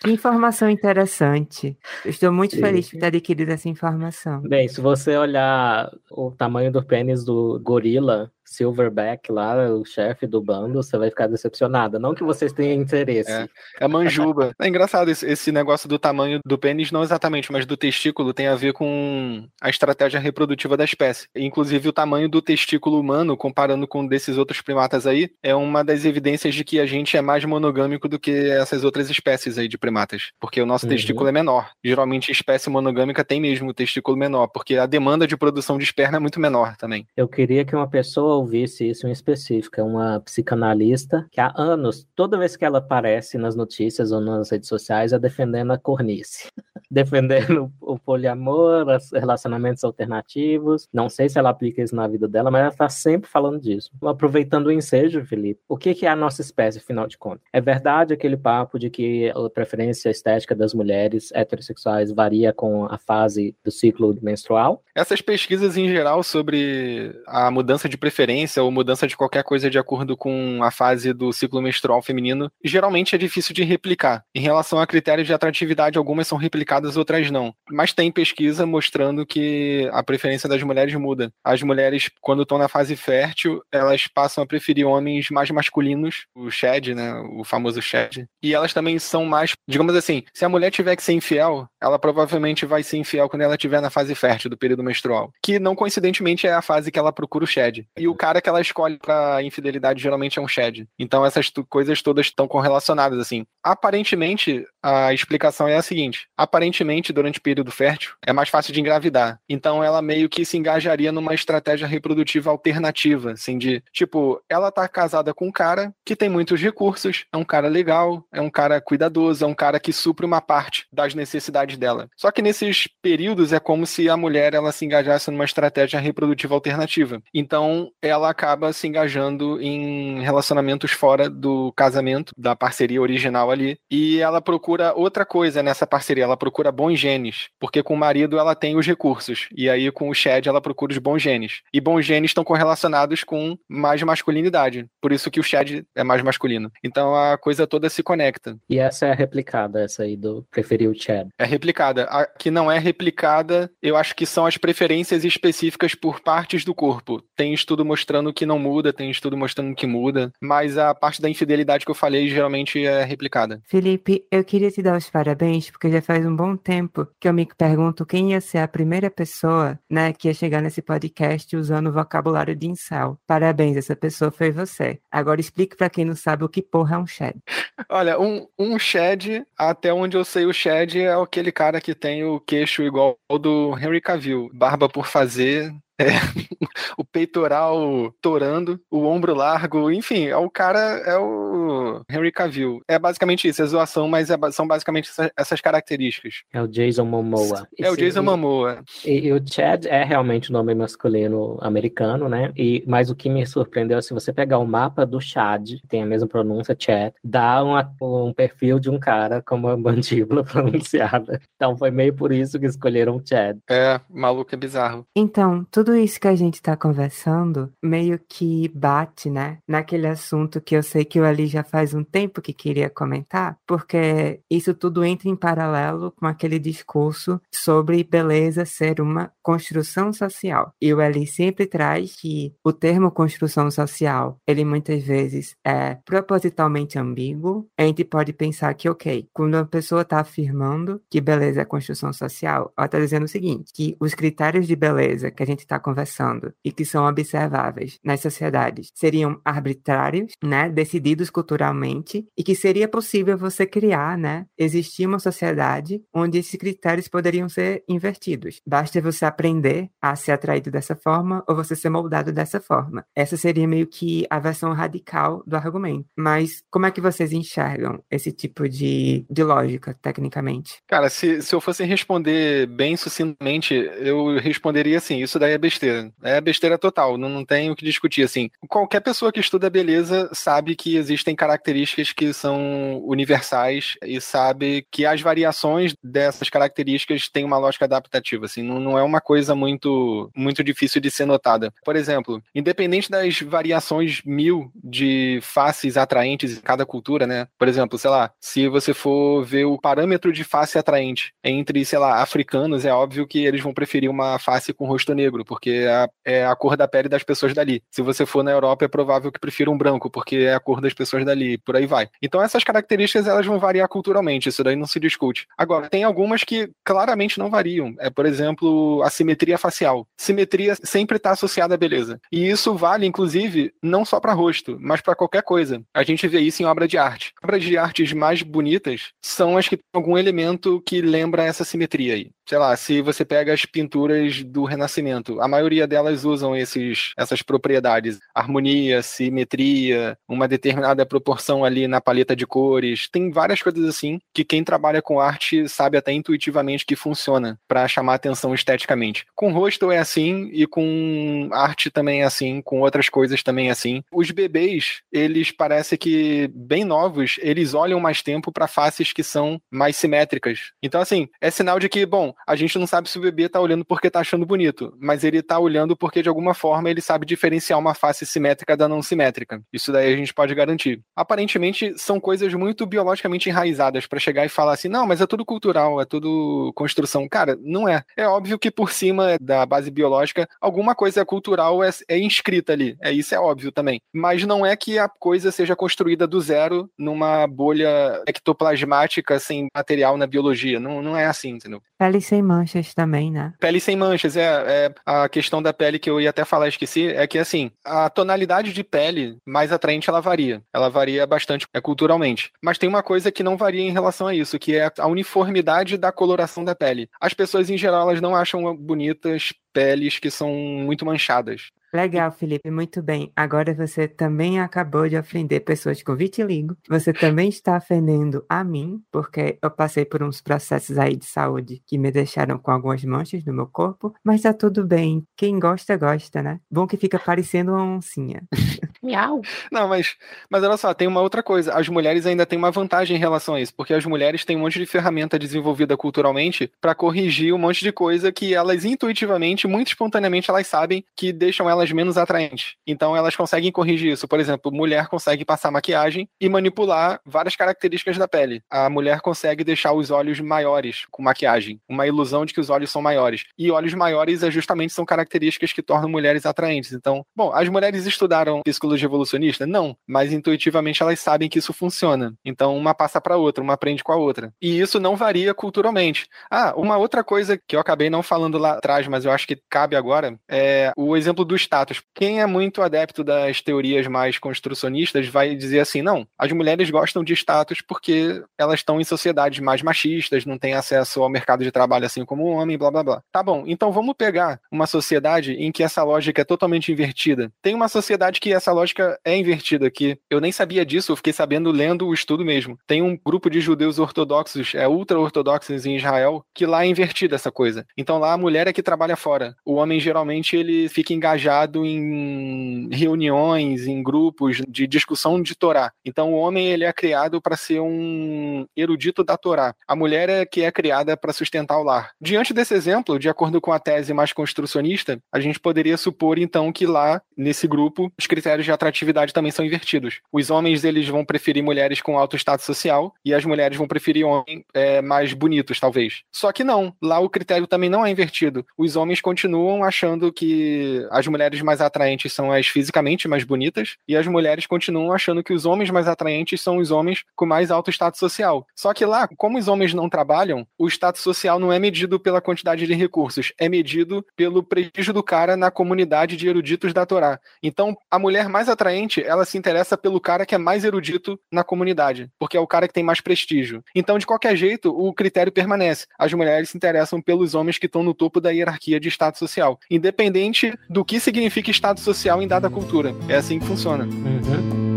Que informação interessante. estou muito Sim. feliz por ter adquirido essa informação. Bem, se você olhar o tamanho do pênis do gorila, Silverback lá, o chefe do bando, você vai ficar decepcionada. Não que vocês tenham interesse. É, é manjuba. é engraçado esse, esse, negócio do tamanho do pênis, não exatamente, mas do testículo tem a ver com a estratégia reprodutiva da espécie. Inclusive, o tamanho do testículo humano, comparando com desses outros primatas aí, é uma das evidências de que a gente é mais monogâmico do que essas outras espécies aí de primatas. Porque o nosso uhum. testículo é menor. Geralmente, a espécie monogâmica tem mesmo o testículo menor, porque a demanda de produção de esperma é muito menor também. Eu queria que uma pessoa ouvisse isso em específico. É uma psicanalista que há anos, toda vez que ela aparece nas notícias ou nas redes sociais, é defendendo a cornice. defendendo o poliamor, os relacionamentos alternativos. Não sei se ela aplica isso na vida dela, mas ela está sempre falando disso. Aproveitando o ensejo, Felipe, o que, que é a nossa espécie, afinal de contas? É verdade aquele papo de que a preferência estética das mulheres heterossexuais varia com a fase do ciclo menstrual? Essas pesquisas em geral sobre a mudança de preferência ou mudança de qualquer coisa de acordo com a fase do ciclo menstrual feminino, geralmente é difícil de replicar. Em relação a critérios de atratividade, algumas são replicadas, outras não. Mas tem pesquisa mostrando que a preferência das mulheres muda. As mulheres, quando estão na fase fértil, elas passam a preferir homens mais masculinos, o shed, né, o famoso shed. E elas também são mais, digamos assim, se a mulher tiver que ser infiel, ela provavelmente vai ser infiel quando ela estiver na fase fértil do período menstrual, que não coincidentemente é a fase que ela procura o shed. E o cara que ela escolhe para infidelidade geralmente é um shed. Então essas coisas todas estão correlacionadas assim. Aparentemente, a explicação é a seguinte: aparentemente aparentemente, durante o período fértil, é mais fácil de engravidar. Então ela meio que se engajaria numa estratégia reprodutiva alternativa, assim, de tipo, ela tá casada com um cara que tem muitos recursos, é um cara legal, é um cara cuidadoso, é um cara que supre uma parte das necessidades dela. Só que nesses períodos é como se a mulher ela se engajasse numa estratégia reprodutiva alternativa. Então ela acaba se engajando em relacionamentos fora do casamento, da parceria original ali, e ela procura outra coisa nessa parceria, ela procura bons genes, porque com o marido ela tem os recursos, e aí com o Chad ela procura os bons genes. E bons genes estão correlacionados com mais masculinidade, por isso que o Chad é mais masculino. Então a coisa toda se conecta. E essa é a replicada, essa aí do preferir o Chad. É replicada. A que não é replicada, eu acho que são as preferências específicas por partes do corpo. Tem estudo mostrando que não muda, tem estudo mostrando que muda, mas a parte da infidelidade que eu falei geralmente é replicada. Felipe, eu queria te dar os parabéns, porque já faz um bom tempo que eu me pergunto quem ia ser a primeira pessoa, né, que ia chegar nesse podcast usando o vocabulário de incel. Parabéns, essa pessoa foi você. Agora explique para quem não sabe o que porra é um Shed. Olha, um, um Shed, até onde eu sei o Shed é aquele cara que tem o queixo igual ao do Henry Cavill, barba por fazer, é, o peitoral torando, o ombro largo, enfim, é o cara, é o Henry Cavill. É basicamente isso, é zoação, mas é, são basicamente essa, essas características. É o Jason Momoa. É o Jason Momoa. E, e, o Chad é realmente o nome masculino americano, né? E, mas o que me surpreendeu é se você pegar o mapa do Chad, tem a mesma pronúncia, Chad, dá uma, um perfil de um cara com uma mandíbula pronunciada. Então foi meio por isso que escolheram o Chad. É, maluco é bizarro. Então, tudo tudo isso que a gente está conversando meio que bate, né, naquele assunto que eu sei que o Ali já faz um tempo que queria comentar, porque isso tudo entra em paralelo com aquele discurso sobre beleza ser uma construção social. E o Ali sempre traz que o termo construção social, ele muitas vezes é propositalmente ambíguo. A gente pode pensar que, ok, quando uma pessoa está afirmando que beleza é construção social, ela está dizendo o seguinte, que os critérios de beleza que a gente está conversando e que são observáveis nas sociedades seriam arbitrários, né, decididos culturalmente e que seria possível você criar, né, existir uma sociedade onde esses critérios poderiam ser invertidos. Basta você aprender a ser atraído dessa forma ou você ser moldado dessa forma. Essa seria meio que a versão radical do argumento. Mas como é que vocês enxergam esse tipo de, de lógica, tecnicamente? Cara, se, se eu fosse responder bem sucintamente, eu responderia assim: isso daí é besteira. É besteira total, não, não tem o que discutir. Assim, qualquer pessoa que estuda beleza sabe que existem características que são universais e sabe que as variações dessas características têm uma lógica adaptativa. Assim, não, não é uma coisa muito, muito difícil de ser notada. Por exemplo, independente das variações mil de faces atraentes em cada cultura, né? Por exemplo, sei lá, se você for ver o parâmetro de face atraente entre, sei lá, africanos, é óbvio que eles vão preferir uma face com rosto negro, porque é a, é a cor da pele das pessoas dali. Se você for na Europa, é provável que prefira um branco, porque é a cor das pessoas dali, por aí vai. Então essas características elas vão variar culturalmente, isso daí não se discute. Agora, tem algumas que claramente não variam. É, por exemplo, a simetria facial. Simetria sempre está associada à beleza. E isso vale, inclusive, não só para rosto, mas para qualquer coisa. A gente vê isso em obra de arte. Obras de artes mais bonitas são as que têm algum elemento que lembra essa simetria aí sei lá, se você pega as pinturas do Renascimento, a maioria delas usam esses, essas propriedades, harmonia, simetria, uma determinada proporção ali na paleta de cores, tem várias coisas assim que quem trabalha com arte sabe até intuitivamente que funciona para chamar atenção esteticamente. Com rosto é assim e com arte também é assim, com outras coisas também é assim. Os bebês, eles parece que bem novos, eles olham mais tempo para faces que são mais simétricas. Então assim, é sinal de que, bom, a gente não sabe se o bebê tá olhando porque tá achando bonito, mas ele tá olhando porque de alguma forma ele sabe diferenciar uma face simétrica da não simétrica. Isso daí a gente pode garantir. Aparentemente são coisas muito biologicamente enraizadas para chegar e falar assim: "Não, mas é tudo cultural, é tudo construção". Cara, não é. É óbvio que por cima da base biológica alguma coisa cultural é, é inscrita ali. É isso é óbvio também. Mas não é que a coisa seja construída do zero numa bolha ectoplasmática sem material na biologia. Não, não é assim, entendeu? Pele sem manchas também, né? Pele sem manchas, é, é, a questão da pele que eu ia até falar, esqueci, é que assim, a tonalidade de pele mais atraente ela varia. Ela varia bastante é, culturalmente. Mas tem uma coisa que não varia em relação a isso, que é a uniformidade da coloração da pele. As pessoas, em geral, elas não acham bonitas peles que são muito manchadas. Legal, Felipe, muito bem. Agora você também acabou de ofender pessoas com vitiligo. Você também está ofendendo a mim, porque eu passei por uns processos aí de saúde que me deixaram com algumas manchas no meu corpo, mas tá tudo bem. Quem gosta, gosta, né? Bom que fica parecendo uma oncinha. Miau. Não, mas, mas olha só, tem uma outra coisa. As mulheres ainda têm uma vantagem em relação a isso, porque as mulheres têm um monte de ferramenta desenvolvida culturalmente para corrigir um monte de coisa que elas intuitivamente, muito espontaneamente, elas sabem que deixam elas menos atraentes. Então elas conseguem corrigir isso. Por exemplo, mulher consegue passar maquiagem e manipular várias características da pele. A mulher consegue deixar os olhos maiores com maquiagem, uma ilusão de que os olhos são maiores. E olhos maiores é justamente são características que tornam mulheres atraentes. Então, bom, as mulheres estudaram psicologia psicologia evolucionista? Não, mas intuitivamente elas sabem que isso funciona. Então uma passa para outra, uma aprende com a outra. E isso não varia culturalmente. Ah, uma outra coisa que eu acabei não falando lá atrás, mas eu acho que cabe agora, é o exemplo do status. Quem é muito adepto das teorias mais construcionistas vai dizer assim: não, as mulheres gostam de status porque elas estão em sociedades mais machistas, não têm acesso ao mercado de trabalho assim como o homem, blá blá blá. Tá bom, então vamos pegar uma sociedade em que essa lógica é totalmente invertida. Tem uma sociedade que essa lógica é invertida aqui. Eu nem sabia disso, eu fiquei sabendo lendo o estudo mesmo. Tem um grupo de judeus ortodoxos, é ultra-ortodoxos em Israel, que lá é invertida essa coisa. Então lá a mulher é que trabalha fora. O homem geralmente ele fica engajado em reuniões, em grupos de discussão de Torá. Então o homem ele é criado para ser um erudito da Torá. A mulher é que é criada para sustentar o lar. Diante desse exemplo, de acordo com a tese mais construcionista, a gente poderia supor então que lá nesse grupo os critérios de atratividade também são invertidos. Os homens eles vão preferir mulheres com alto status social e as mulheres vão preferir homens é, mais bonitos, talvez. Só que não, lá o critério também não é invertido. Os homens continuam achando que as mulheres mais atraentes são as fisicamente mais bonitas e as mulheres continuam achando que os homens mais atraentes são os homens com mais alto status social. Só que lá, como os homens não trabalham, o status social não é medido pela quantidade de recursos, é medido pelo prestígio do cara na comunidade de eruditos da Torá. Então, a mulher mais mais atraente, ela se interessa pelo cara que é mais erudito na comunidade, porque é o cara que tem mais prestígio. Então, de qualquer jeito, o critério permanece. As mulheres se interessam pelos homens que estão no topo da hierarquia de status social, independente do que significa status social em dada cultura. É assim que funciona. Uhum.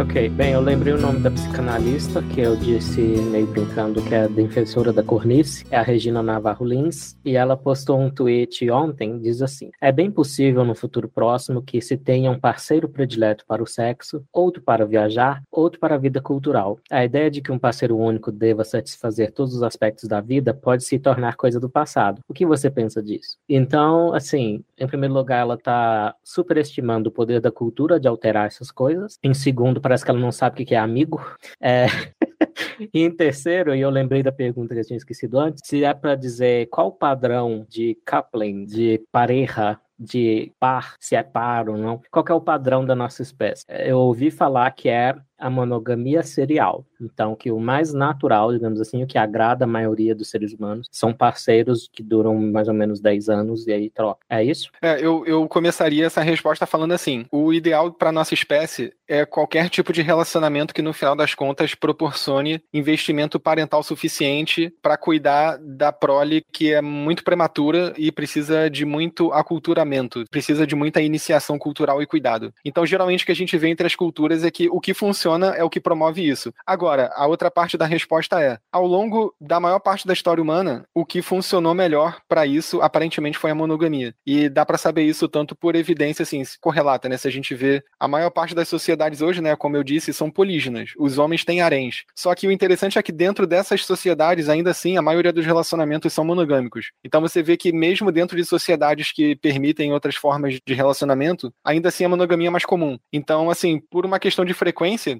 Ok, bem, eu lembrei o nome da psicanalista, que eu disse meio brincando que é a defensora da cornice, é a Regina Navarro Lins, e ela postou um tweet ontem, diz assim, é bem possível no futuro próximo que se tenha um parceiro predileto para o sexo, outro para viajar, outro para a vida cultural. A ideia de que um parceiro único deva satisfazer todos os aspectos da vida pode se tornar coisa do passado. O que você pensa disso? Então, assim, em primeiro lugar, ela está superestimando o poder da cultura de alterar essas coisas. Em segundo, parece que ela não sabe o que é amigo. É... e em terceiro, e eu lembrei da pergunta que eu tinha esquecido antes, se é para dizer qual o padrão de coupling, de pareja de par, se é par ou não, qual é o padrão da nossa espécie. Eu ouvi falar que é a monogamia serial. Então, que o mais natural, digamos assim, o que agrada a maioria dos seres humanos, são parceiros que duram mais ou menos 10 anos e aí troca. É isso? É, eu, eu começaria essa resposta falando assim: o ideal para nossa espécie é qualquer tipo de relacionamento que, no final das contas, proporcione investimento parental suficiente para cuidar da prole que é muito prematura e precisa de muito aculturamento, precisa de muita iniciação cultural e cuidado. Então, geralmente, o que a gente vê entre as culturas é que o que funciona funciona é o que promove isso. Agora, a outra parte da resposta é: ao longo da maior parte da história humana, o que funcionou melhor para isso aparentemente foi a monogamia. E dá para saber isso tanto por evidência assim, correlata, né? Se a gente vê a maior parte das sociedades hoje, né, como eu disse, são polígenas. Os homens têm haréns. Só que o interessante é que dentro dessas sociedades, ainda assim, a maioria dos relacionamentos são monogâmicos. Então você vê que mesmo dentro de sociedades que permitem outras formas de relacionamento, ainda assim a monogamia é mais comum. Então, assim, por uma questão de frequência,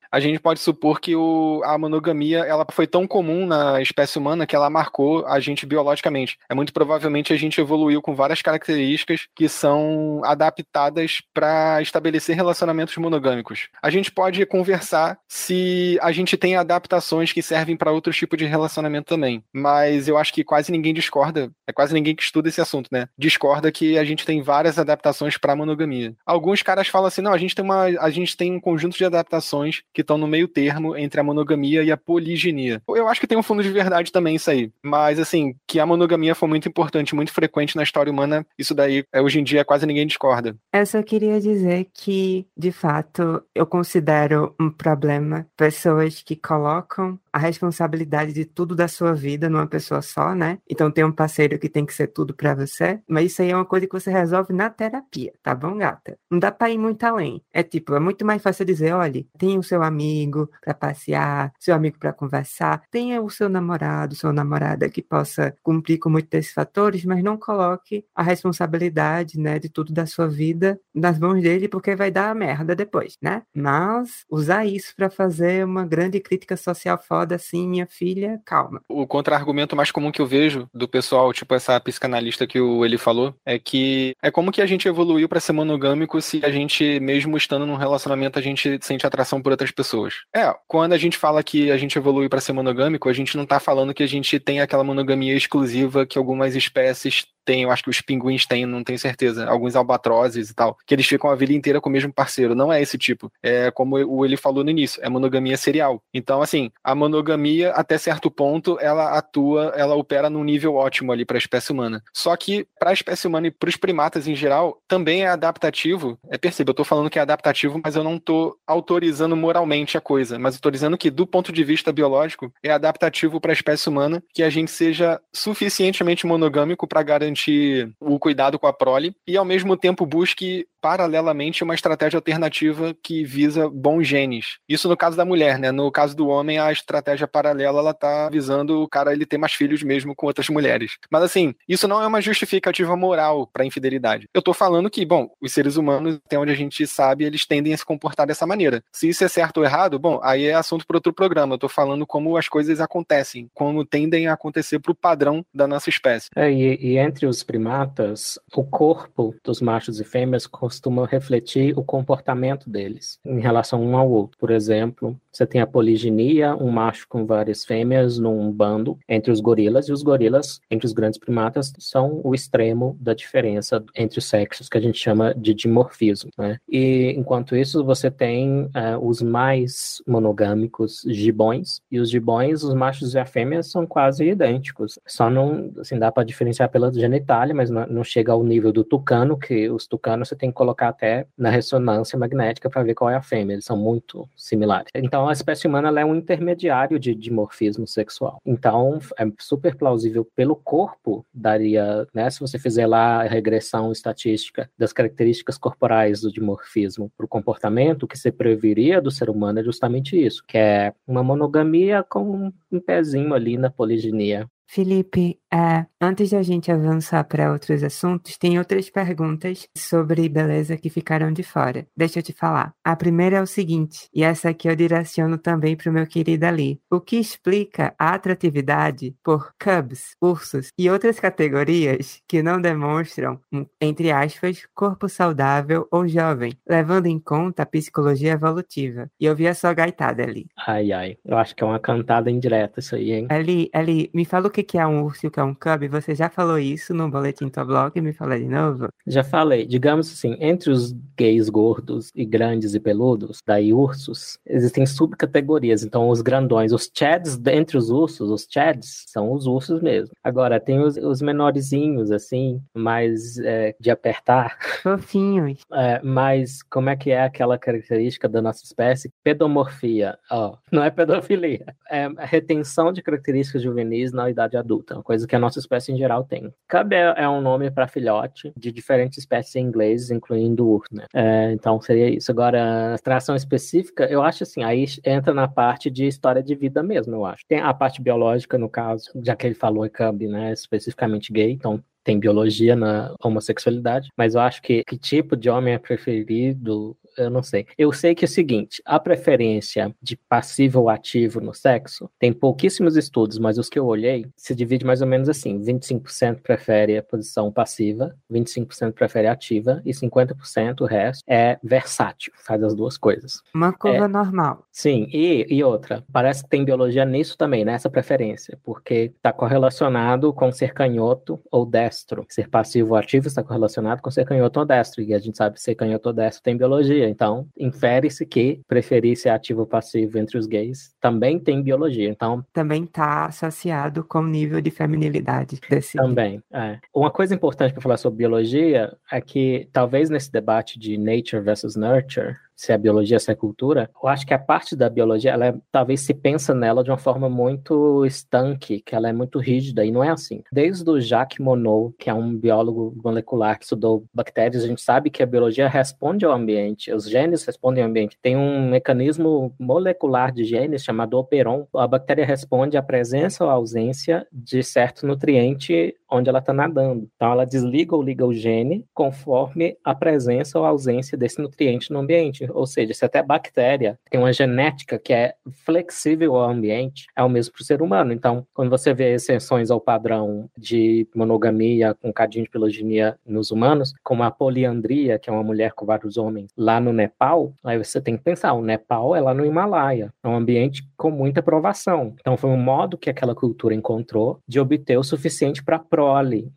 a gente pode supor que o, a monogamia ela foi tão comum na espécie humana que ela marcou a gente biologicamente. É muito provavelmente a gente evoluiu com várias características que são adaptadas para estabelecer relacionamentos monogâmicos. A gente pode conversar se a gente tem adaptações que servem para outros tipos de relacionamento também, mas eu acho que quase ninguém discorda, é quase ninguém que estuda esse assunto, né? Discorda que a gente tem várias adaptações para monogamia. Alguns caras falam assim: "Não, a gente tem uma a gente tem um conjunto de adaptações que estão no meio termo entre a monogamia e a poliginia". Eu acho que tem um fundo de verdade também isso aí, mas assim, que a monogamia foi muito importante, muito frequente na história humana, isso daí é, hoje em dia quase ninguém discorda. Eu só queria dizer que, de fato, eu considero um problema pessoas que colocam a responsabilidade de tudo da sua vida numa pessoa só, né? Então tem um parceiro que tem que ser tudo para você, mas isso aí é uma coisa que você resolve na terapia, tá bom, gata? Não dá para ir muito além. É tipo, é muito mais fácil dizer, olha, tem o seu amigo para passear, seu amigo para conversar, tenha o seu namorado, sua namorada que possa cumprir com muitos desses fatores, mas não coloque a responsabilidade, né, de tudo da sua vida nas mãos dele, porque vai dar merda depois, né? Mas usar isso para fazer uma grande crítica social fora assim, minha filha, calma. O contra-argumento mais comum que eu vejo do pessoal, tipo essa psicanalista que o ele falou, é que é como que a gente evoluiu para ser monogâmico se a gente, mesmo estando num relacionamento, a gente sente atração por outras pessoas. É, quando a gente fala que a gente evoluiu para ser monogâmico, a gente não tá falando que a gente tem aquela monogamia exclusiva que algumas espécies tem, eu acho que os pinguins têm, não tenho certeza, alguns albatrozes e tal, que eles ficam a vida inteira com o mesmo parceiro. Não é esse tipo. É como o ele falou no início, é monogamia serial. Então, assim, a monogamia, até certo ponto, ela atua, ela opera num nível ótimo ali para a espécie humana. Só que para a espécie humana e para os primatas em geral, também é adaptativo. É perceba, eu tô falando que é adaptativo, mas eu não tô autorizando moralmente a coisa, mas dizendo que do ponto de vista biológico, é adaptativo para a espécie humana que a gente seja suficientemente monogâmico para garantir garantir o cuidado com a prole e ao mesmo tempo busque paralelamente uma estratégia alternativa que visa bons genes. Isso no caso da mulher, né? No caso do homem, a estratégia paralela ela tá visando o cara ele ter mais filhos mesmo com outras mulheres. Mas assim, isso não é uma justificativa moral para infidelidade. Eu tô falando que, bom, os seres humanos, até onde a gente sabe, eles tendem a se comportar dessa maneira. Se isso é certo ou errado, bom, aí é assunto para outro programa. Eu tô falando como as coisas acontecem, como tendem a acontecer pro padrão da nossa espécie. É, e, e entre os primatas, o corpo dos machos e fêmeas costuma refletir o comportamento deles em relação um ao outro. Por exemplo, você tem a poliginia, um macho com várias fêmeas num bando entre os gorilas, e os gorilas, entre os grandes primatas, são o extremo da diferença entre os sexos, que a gente chama de dimorfismo. Né? E enquanto isso, você tem uh, os mais monogâmicos gibões, e os gibões, os machos e a fêmea, são quase idênticos. Só não assim, dá para diferenciar pela genitália, mas não, não chega ao nível do tucano, que os tucanos você tem que colocar até na ressonância magnética para ver qual é a fêmea, eles são muito similares. Então, então, a espécie humana é um intermediário de dimorfismo sexual. Então, é super plausível pelo corpo, daria, né, se você fizer lá a regressão estatística das características corporais do dimorfismo para o comportamento, o que você preveria do ser humano é justamente isso, que é uma monogamia com um pezinho ali na poliginia. Felipe, é, antes de a gente avançar para outros assuntos, tem outras perguntas sobre beleza que ficaram de fora. Deixa eu te falar. A primeira é o seguinte, e essa aqui eu direciono também para o meu querido Ali. O que explica a atratividade por cubs, ursos e outras categorias que não demonstram, entre aspas, corpo saudável ou jovem, levando em conta a psicologia evolutiva? E eu vi a sua gaitada ali. Ai, ai. Eu acho que é uma cantada indireta isso aí, hein? Ali, Ali, me fala o que que é um urso e o que é um cub? Você já falou isso no boletim do blog? Me fala de novo. Já falei. Digamos assim, entre os gays gordos e grandes e peludos, daí ursos, existem subcategorias. Então, os grandões, os chads entre os ursos, os chads são os ursos mesmo. Agora, tem os, os menorzinhos, assim, mais é, de apertar. Fofinhos. É, mas como é que é aquela característica da nossa espécie? Pedomorfia. Ó, não é pedofilia. É retenção de características juvenis na idade adulta, uma coisa que a nossa espécie em geral tem. Cub é, é um nome para filhote de diferentes espécies em inglês, incluindo o né? É, então seria isso. Agora, tração específica, eu acho assim, aí entra na parte de história de vida mesmo, eu acho. Tem a parte biológica, no caso, já que ele falou em Cub, né, especificamente gay, então tem biologia na homossexualidade, mas eu acho que que tipo de homem é preferido eu não sei. Eu sei que é o seguinte, a preferência de passivo ou ativo no sexo, tem pouquíssimos estudos, mas os que eu olhei, se divide mais ou menos assim, 25% prefere a posição passiva, 25% prefere ativa e 50% o resto é versátil, faz as duas coisas. Uma curva é, normal. Sim, e, e outra, parece que tem biologia nisso também, nessa preferência, porque está correlacionado com ser canhoto ou destro. Ser passivo ou ativo está correlacionado com ser canhoto ou destro, e a gente sabe que ser canhoto ou destro tem biologia, então infere-se que preferir ser ativo ou passivo entre os gays também tem biologia, então... Também está associado com o nível de feminilidade desse... Também, é. Uma coisa importante para falar sobre biologia é que talvez nesse debate de nature versus nurture, se é biologia, se é cultura, eu acho que a parte da biologia, ela é, talvez se pensa nela de uma forma muito estanque, que ela é muito rígida, e não é assim. Desde o Jacques Monod, que é um biólogo molecular que estudou bactérias, a gente sabe que a biologia responde ao ambiente, os genes respondem ao ambiente. Tem um mecanismo molecular de genes chamado operon. A bactéria responde à presença ou ausência de certo nutriente onde ela está nadando. Então, ela desliga ou liga o gene conforme a presença ou ausência desse nutriente no ambiente. Ou seja, se até bactéria tem uma genética que é flexível ao ambiente, é o mesmo para o ser humano. Então, quando você vê exceções ao padrão de monogamia com cadinho de piloginia nos humanos, como a poliandria, que é uma mulher com vários homens, lá no Nepal, aí você tem que pensar, o Nepal é lá no Himalaia, é um ambiente com muita provação. Então, foi um modo que aquela cultura encontrou de obter o suficiente para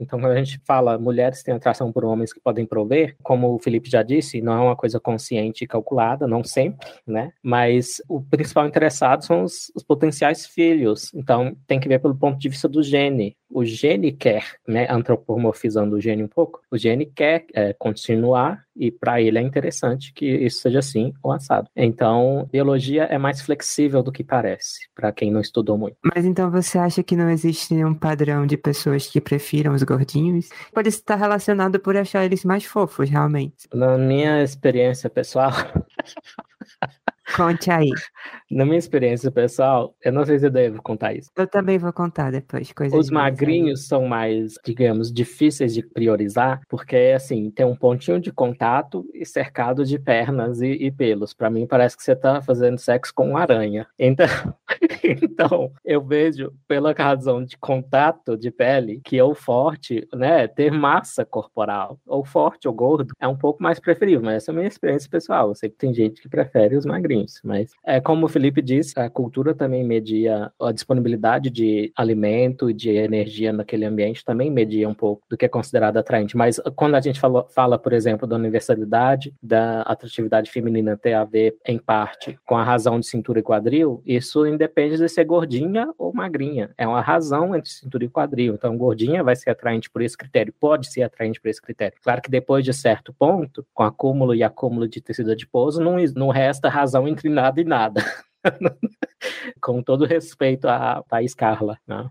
Então, quando a gente fala mulheres têm atração por homens que podem prover, como o Felipe já disse, não é uma coisa consciente e calculada, não sempre, né? Mas o principal interessado são os, os potenciais filhos. Então, tem que ver pelo ponto de vista do gene o gene quer, né, antropomorfizando o gene um pouco, o gene quer é, continuar e para ele é interessante que isso seja assim ou assado. Então, biologia é mais flexível do que parece, para quem não estudou muito. Mas então você acha que não existe nenhum padrão de pessoas que prefiram os gordinhos? Pode estar relacionado por achar eles mais fofos, realmente. Na minha experiência pessoal, Conte aí. Na minha experiência pessoal, eu não sei se eu devo contar isso. Eu também vou contar depois. Os magrinhos aí. são mais, digamos, difíceis de priorizar, porque, assim, tem um pontinho de contato e cercado de pernas e, e pelos. Para mim, parece que você tá fazendo sexo com uma aranha. Então, então, eu vejo, pela razão de contato de pele, que ou forte, né, ter massa corporal, ou forte ou gordo, é um pouco mais preferível. Mas essa é a minha experiência pessoal. Eu sei que tem gente que prefere os magrinhos mas é como o Felipe disse, a cultura também media a disponibilidade de alimento e de energia naquele ambiente, também media um pouco do que é considerado atraente. Mas quando a gente fala, fala por exemplo, da universalidade, da atratividade feminina ter a ver, em parte, com a razão de cintura e quadril, isso independe de ser gordinha ou magrinha. É uma razão entre cintura e quadril. Então, gordinha vai ser atraente por esse critério, pode ser atraente por esse critério. Claro que depois de certo ponto, com acúmulo e acúmulo de tecido adiposo, não, não resta razão entre nada e nada. Com todo respeito à Thaís Carla. Né?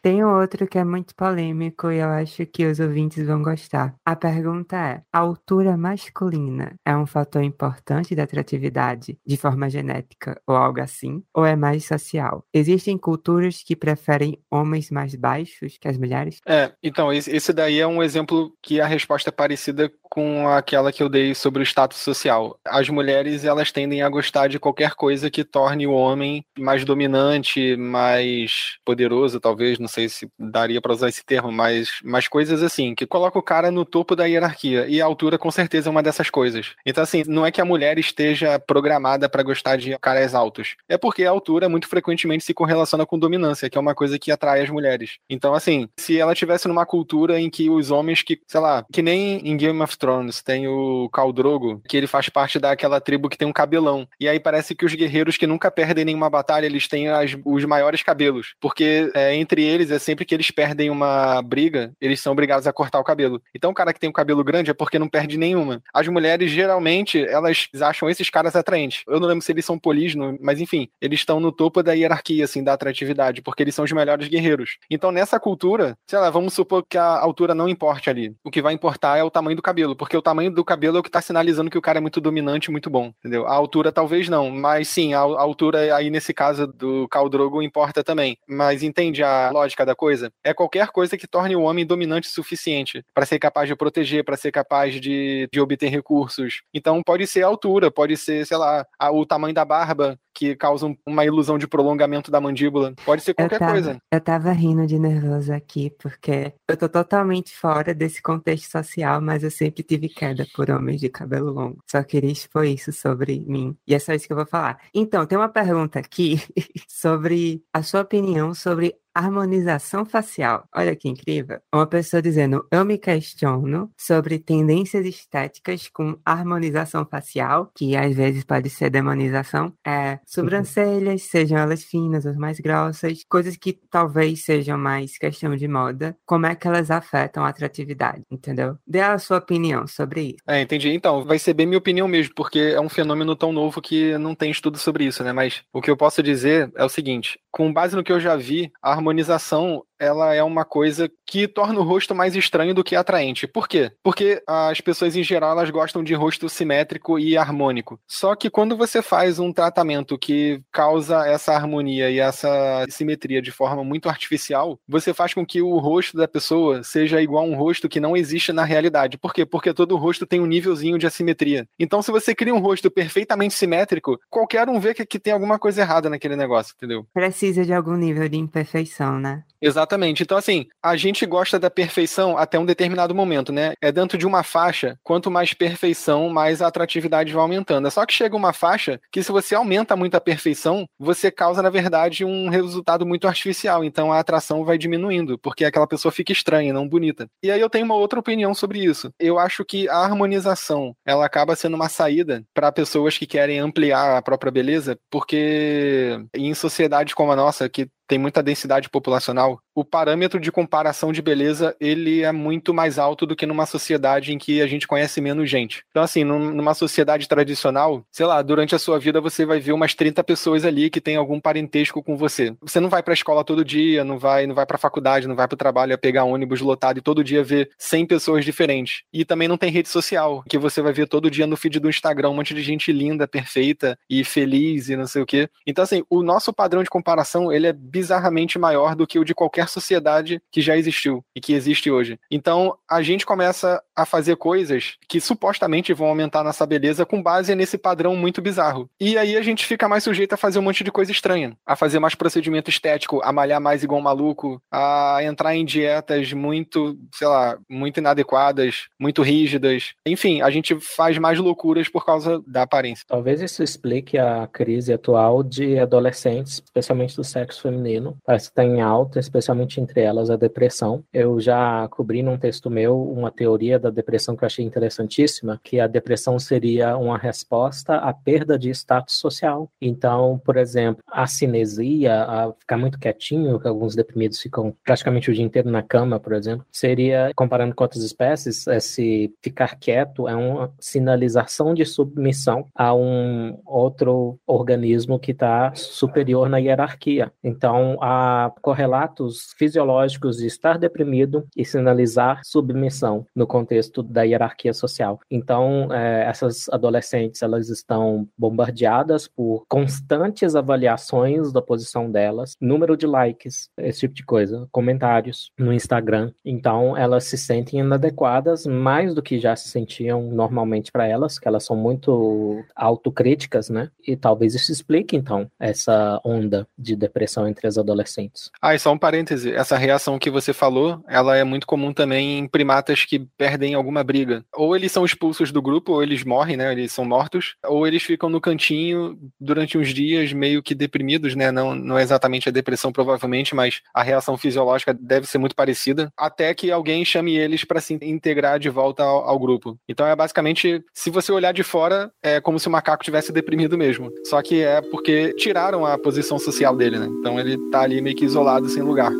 Tem outro que é muito polêmico e eu acho que os ouvintes vão gostar. A pergunta é: a altura masculina é um fator importante da atratividade de forma genética ou algo assim? Ou é mais social? Existem culturas que preferem homens mais baixos que as mulheres? É, então, esse daí é um exemplo que a resposta é parecida com aquela que eu dei sobre o status social. As mulheres, elas tendem a gostar de qualquer coisa que torne o homem mais dominante, mais poderoso, talvez, não sei se daria para usar esse termo, mas, mas coisas assim, que coloca o cara no topo da hierarquia. E a altura, com certeza, é uma dessas coisas. Então, assim, não é que a mulher esteja programada para gostar de caras altos. É porque a altura muito frequentemente se correlaciona com dominância, que é uma coisa que atrai as mulheres. Então, assim, se ela tivesse numa cultura em que os homens que, sei lá, que nem em Game of Thrones tem o Khal Drogo, que ele faz parte daquela tribo que tem um cabelão. E aí parece que os guerreiros que nunca perdem nenhuma batalha, eles têm as, os maiores cabelos. Porque é, entre eles, é sempre que eles perdem uma briga, eles são obrigados a cortar o cabelo. Então o cara que tem o cabelo grande é porque não perde nenhuma. As mulheres, geralmente, elas acham esses caras atraentes. Eu não lembro se eles são polígonos, mas enfim, eles estão no topo da hierarquia, assim, da atratividade, porque eles são os melhores guerreiros. Então nessa cultura, sei lá, vamos supor que a altura não importe ali. O que vai importar é o tamanho do cabelo porque o tamanho do cabelo é o que tá sinalizando que o cara é muito dominante, muito bom, entendeu? A altura talvez não, mas sim, a, a altura aí nesse caso do Khal Drogo importa também. Mas entende a lógica da coisa? É qualquer coisa que torne o homem dominante o suficiente para ser capaz de proteger, para ser capaz de, de obter recursos. Então pode ser a altura, pode ser, sei lá, a, o tamanho da barba, que causam uma ilusão de prolongamento da mandíbula. Pode ser qualquer eu tava, coisa. Eu tava rindo de nervoso aqui, porque eu tô totalmente fora desse contexto social, mas eu sempre tive queda por homens de cabelo longo. Só queria expor isso sobre mim. E é só isso que eu vou falar. Então, tem uma pergunta aqui sobre a sua opinião sobre harmonização facial. Olha que incrível. Uma pessoa dizendo: Eu me questiono sobre tendências estéticas com harmonização facial, que às vezes pode ser demonização. É, sobrancelhas, sejam elas finas ou mais grossas, coisas que talvez sejam mais questão de moda. Como é que elas afetam a atratividade, entendeu? Dê a sua opinião sobre isso. É, entendi. Então, vai ser bem minha opinião mesmo, porque é um fenômeno tão novo que não tem estudo sobre isso, né? Mas o que eu posso dizer é o seguinte: com base no que eu já vi, a harmonização ela é uma coisa que torna o rosto mais estranho do que atraente. Por quê? Porque as pessoas em geral elas gostam de rosto simétrico e harmônico. Só que quando você faz um tratamento que causa essa harmonia e essa simetria de forma muito artificial, você faz com que o rosto da pessoa seja igual a um rosto que não existe na realidade. Por quê? Porque todo rosto tem um nívelzinho de assimetria. Então, se você cria um rosto perfeitamente simétrico, qualquer um vê que, que tem alguma coisa errada naquele negócio, entendeu? Precisa de algum nível de imperfeição, né? Exatamente. Então, assim, a gente gosta da perfeição até um determinado momento, né? É dentro de uma faixa, quanto mais perfeição, mais a atratividade vai aumentando. É só que chega uma faixa que, se você aumenta muito a perfeição, você causa, na verdade, um resultado muito artificial. Então, a atração vai diminuindo, porque aquela pessoa fica estranha, não bonita. E aí eu tenho uma outra opinião sobre isso. Eu acho que a harmonização, ela acaba sendo uma saída para pessoas que querem ampliar a própria beleza, porque em sociedades como a nossa, que tem muita densidade populacional, o parâmetro de comparação de beleza ele é muito mais alto do que numa sociedade em que a gente conhece menos gente. Então, assim, numa sociedade tradicional, sei lá, durante a sua vida você vai ver umas 30 pessoas ali que tem algum parentesco com você. Você não vai pra escola todo dia, não vai, não vai pra faculdade, não vai pro trabalho a pegar ônibus lotado e todo dia ver 100 pessoas diferentes. E também não tem rede social, que você vai ver todo dia no feed do Instagram um monte de gente linda, perfeita e feliz e não sei o quê. Então, assim, o nosso padrão de comparação, ele é bizarramente maior do que o de qualquer sociedade que já existiu e que existe hoje. Então, a gente começa a fazer coisas que supostamente vão aumentar nossa beleza com base nesse padrão muito bizarro. E aí a gente fica mais sujeito a fazer um monte de coisa estranha, a fazer mais procedimento estético, a malhar mais igual um maluco, a entrar em dietas muito, sei lá, muito inadequadas, muito rígidas. Enfim, a gente faz mais loucuras por causa da aparência. Talvez isso explique a crise atual de adolescentes, especialmente do sexo feminino parece que está em alta, especialmente entre elas a depressão. Eu já cobri num texto meu uma teoria da depressão que eu achei interessantíssima, que a depressão seria uma resposta à perda de status social. Então, por exemplo, a cinesia, a ficar muito quietinho, que alguns deprimidos ficam praticamente o dia inteiro na cama, por exemplo, seria, comparando com outras espécies, esse ficar quieto é uma sinalização de submissão a um outro organismo que está superior na hierarquia. Então, há correlatos fisiológicos de estar deprimido e sinalizar submissão no contexto da hierarquia social. Então, é, essas adolescentes, elas estão bombardeadas por constantes avaliações da posição delas, número de likes, esse tipo de coisa, comentários no Instagram. Então, elas se sentem inadequadas mais do que já se sentiam normalmente para elas, que elas são muito autocríticas, né? E talvez isso explique, então, essa onda de depressão entre entre as adolescentes. Ah, e só um parêntese, essa reação que você falou, ela é muito comum também em primatas que perdem alguma briga. Ou eles são expulsos do grupo, ou eles morrem, né, eles são mortos, ou eles ficam no cantinho durante uns dias meio que deprimidos, né, não, não é exatamente a depressão provavelmente, mas a reação fisiológica deve ser muito parecida, até que alguém chame eles para se integrar de volta ao, ao grupo. Então é basicamente, se você olhar de fora, é como se o macaco tivesse deprimido mesmo. Só que é porque tiraram a posição social dele, né? Então ele tá ali meio que isolado, sem lugar.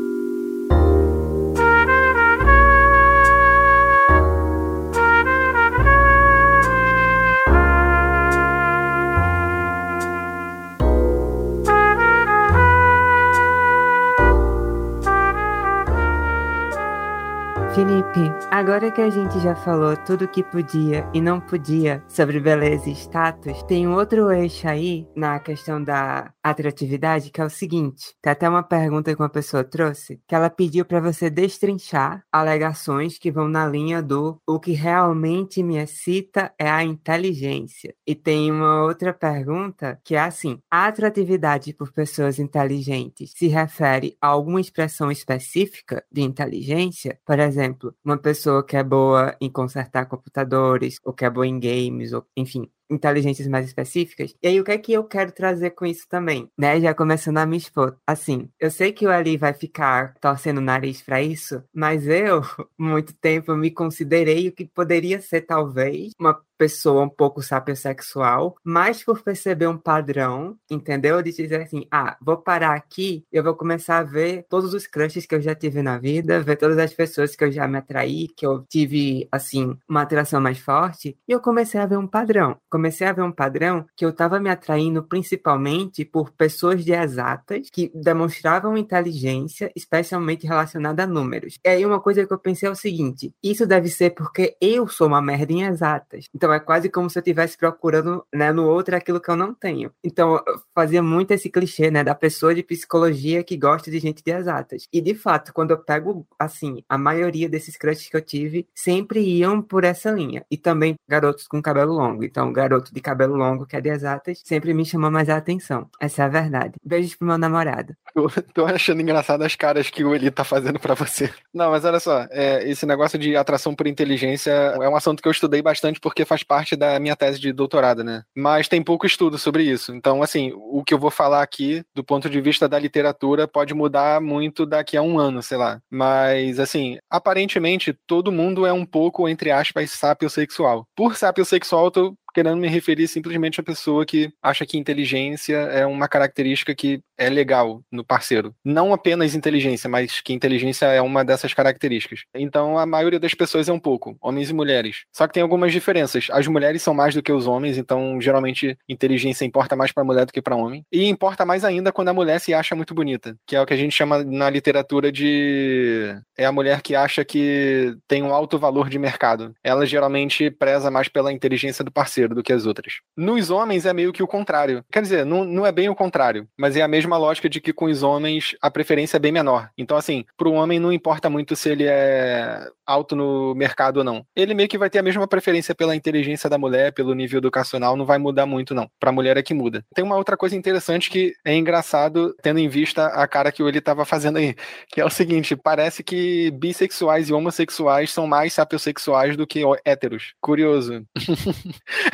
Felipe, agora que a gente já falou tudo que podia e não podia sobre beleza e status, tem outro eixo aí na questão da atratividade que é o seguinte: tem até uma pergunta que uma pessoa trouxe, que ela pediu para você destrinchar alegações que vão na linha do o que realmente me excita é a inteligência. E tem uma outra pergunta que é assim: a atratividade por pessoas inteligentes se refere a alguma expressão específica de inteligência? Por exemplo, exemplo, uma pessoa que é boa em consertar computadores, ou que é boa em games, ou enfim, inteligências mais específicas. E aí, o que é que eu quero trazer com isso também? Né? Já começando a me expor. Assim, eu sei que o Ali vai ficar torcendo o nariz para isso, mas eu, muito tempo, me considerei o que poderia ser, talvez, uma pessoa um pouco sapiosexual, mas por perceber um padrão, entendeu? De dizer assim, ah, vou parar aqui, eu vou começar a ver todos os crushes que eu já tive na vida, ver todas as pessoas que eu já me atraí, que eu tive, assim, uma atração mais forte, e eu comecei a ver um padrão comecei a ver um padrão que eu estava me atraindo principalmente por pessoas de exatas que demonstravam inteligência, especialmente relacionada a números. E aí uma coisa que eu pensei é o seguinte: isso deve ser porque eu sou uma merda em exatas. Então é quase como se eu estivesse procurando né, no outro aquilo que eu não tenho. Então fazia muito esse clichê, né, da pessoa de psicologia que gosta de gente de exatas. E de fato, quando eu pego assim, a maioria desses crushes que eu tive sempre iam por essa linha. E também garotos com cabelo longo. Então, garoto de cabelo longo, que é de exatas, sempre me chamou mais a atenção. Essa é a verdade. Beijos pro meu namorado. Tô achando engraçado as caras que o Eli tá fazendo para você. Não, mas olha só, é, esse negócio de atração por inteligência é um assunto que eu estudei bastante porque faz parte da minha tese de doutorado, né? Mas tem pouco estudo sobre isso. Então, assim, o que eu vou falar aqui, do ponto de vista da literatura, pode mudar muito daqui a um ano, sei lá. Mas, assim, aparentemente, todo mundo é um pouco, entre aspas, sapiosexual. Por sapiosexual, eu tô querendo me referir simplesmente à pessoa que acha que inteligência é uma característica que é legal no parceiro. Não apenas inteligência, mas que inteligência é uma dessas características. Então a maioria das pessoas é um pouco, homens e mulheres. Só que tem algumas diferenças. As mulheres são mais do que os homens, então geralmente inteligência importa mais para mulher do que para homem. E importa mais ainda quando a mulher se acha muito bonita, que é o que a gente chama na literatura de é a mulher que acha que tem um alto valor de mercado. Ela geralmente preza mais pela inteligência do parceiro do que as outras. Nos homens é meio que o contrário. Quer dizer, não, não é bem o contrário, mas é a mesma lógica de que com os homens a preferência é bem menor. Então, assim, pro homem não importa muito se ele é alto no mercado ou não. Ele meio que vai ter a mesma preferência pela inteligência da mulher, pelo nível educacional, não vai mudar muito, não. Pra mulher é que muda. Tem uma outra coisa interessante que é engraçado, tendo em vista a cara que ele tava fazendo aí, que é o seguinte: parece que bissexuais e homossexuais são mais sapiosexuais do que héteros. Curioso.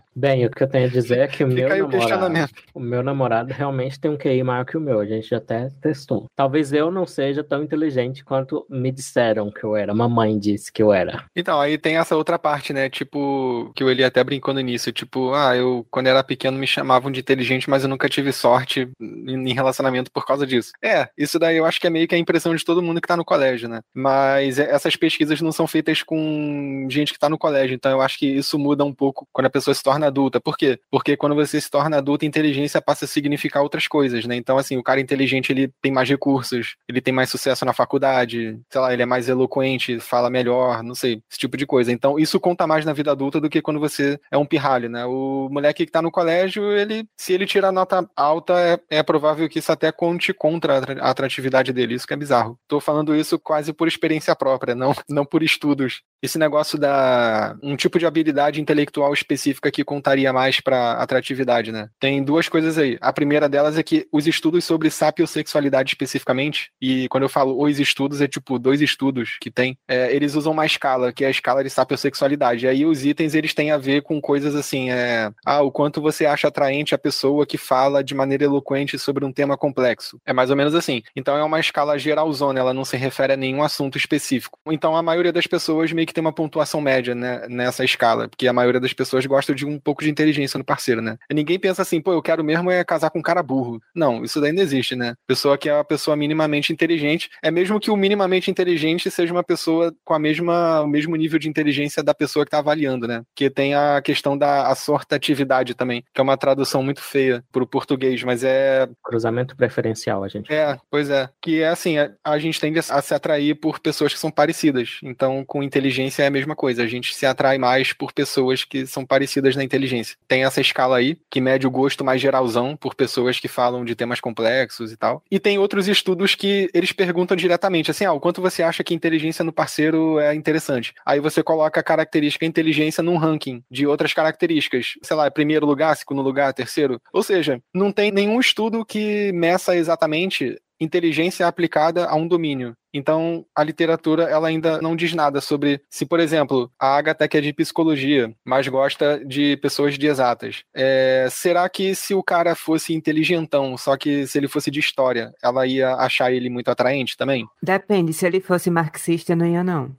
Bem, o que eu tenho a dizer é que o meu namorado, o meu namorado realmente tem um QI maior que o meu. A gente já até testou. Talvez eu não seja tão inteligente quanto me disseram que eu era. Mamãe disse que eu era. Então, aí tem essa outra parte, né? Tipo, que o Eli até brincou no início. Tipo, ah, eu, quando era pequeno, me chamavam de inteligente, mas eu nunca tive sorte em relacionamento por causa disso. É, isso daí eu acho que é meio que a impressão de todo mundo que tá no colégio, né? Mas essas pesquisas não são feitas com gente que tá no colégio. Então, eu acho que isso muda um pouco quando a pessoa se torna adulta. Por quê? Porque quando você se torna adulta, inteligência passa a significar outras coisas, né? Então, assim, o cara inteligente, ele tem mais recursos, ele tem mais sucesso na faculdade, sei lá, ele é mais eloquente, fala melhor, não sei, esse tipo de coisa. Então, isso conta mais na vida adulta do que quando você é um pirralho, né? O moleque que tá no colégio, ele, se ele tira nota alta, é, é provável que isso até conte contra a atratividade dele. Isso que é bizarro. Tô falando isso quase por experiência própria, não, não por estudos. Esse negócio da um tipo de habilidade intelectual específica que contaria mais para atratividade, né? Tem duas coisas aí. A primeira delas é que os estudos sobre sapiosexualidade especificamente, e quando eu falo os estudos, é tipo dois estudos que tem, é, eles usam uma escala, que é a escala de sapiosexualidade. E aí os itens, eles têm a ver com coisas assim, é, ah, o quanto você acha atraente a pessoa que fala de maneira eloquente sobre um tema complexo. É mais ou menos assim. Então é uma escala geralzona, ela não se refere a nenhum assunto específico. Então a maioria das pessoas meio que tem uma pontuação média né, nessa escala, porque a maioria das pessoas gosta de um pouco de inteligência no parceiro, né? Ninguém pensa assim, pô, eu quero mesmo é casar com um cara burro. Não, isso daí não existe, né? Pessoa que é uma pessoa minimamente inteligente, é mesmo que o minimamente inteligente seja uma pessoa com a mesma, o mesmo nível de inteligência da pessoa que tá avaliando, né? Que tem a questão da assortatividade também, que é uma tradução muito feia pro português, mas é... Cruzamento preferencial, a gente. É, pois é. Que é assim, a, a gente tende a se atrair por pessoas que são parecidas. Então, com inteligência é a mesma coisa. A gente se atrai mais por pessoas que são parecidas na inteligência. Tem essa escala aí, que mede o gosto mais geralzão por pessoas que falam de temas complexos e tal. E tem outros estudos que eles perguntam diretamente, assim, ah, o quanto você acha que inteligência no parceiro é interessante? Aí você coloca a característica inteligência num ranking de outras características. Sei lá, primeiro lugar, segundo lugar, terceiro. Ou seja, não tem nenhum estudo que meça exatamente inteligência aplicada a um domínio. Então, a literatura ela ainda não diz nada sobre se, por exemplo, a Agatha que é de psicologia, mas gosta de pessoas de exatas. É, será que se o cara fosse inteligentão, só que se ele fosse de história, ela ia achar ele muito atraente também? Depende, se ele fosse marxista, não ia não.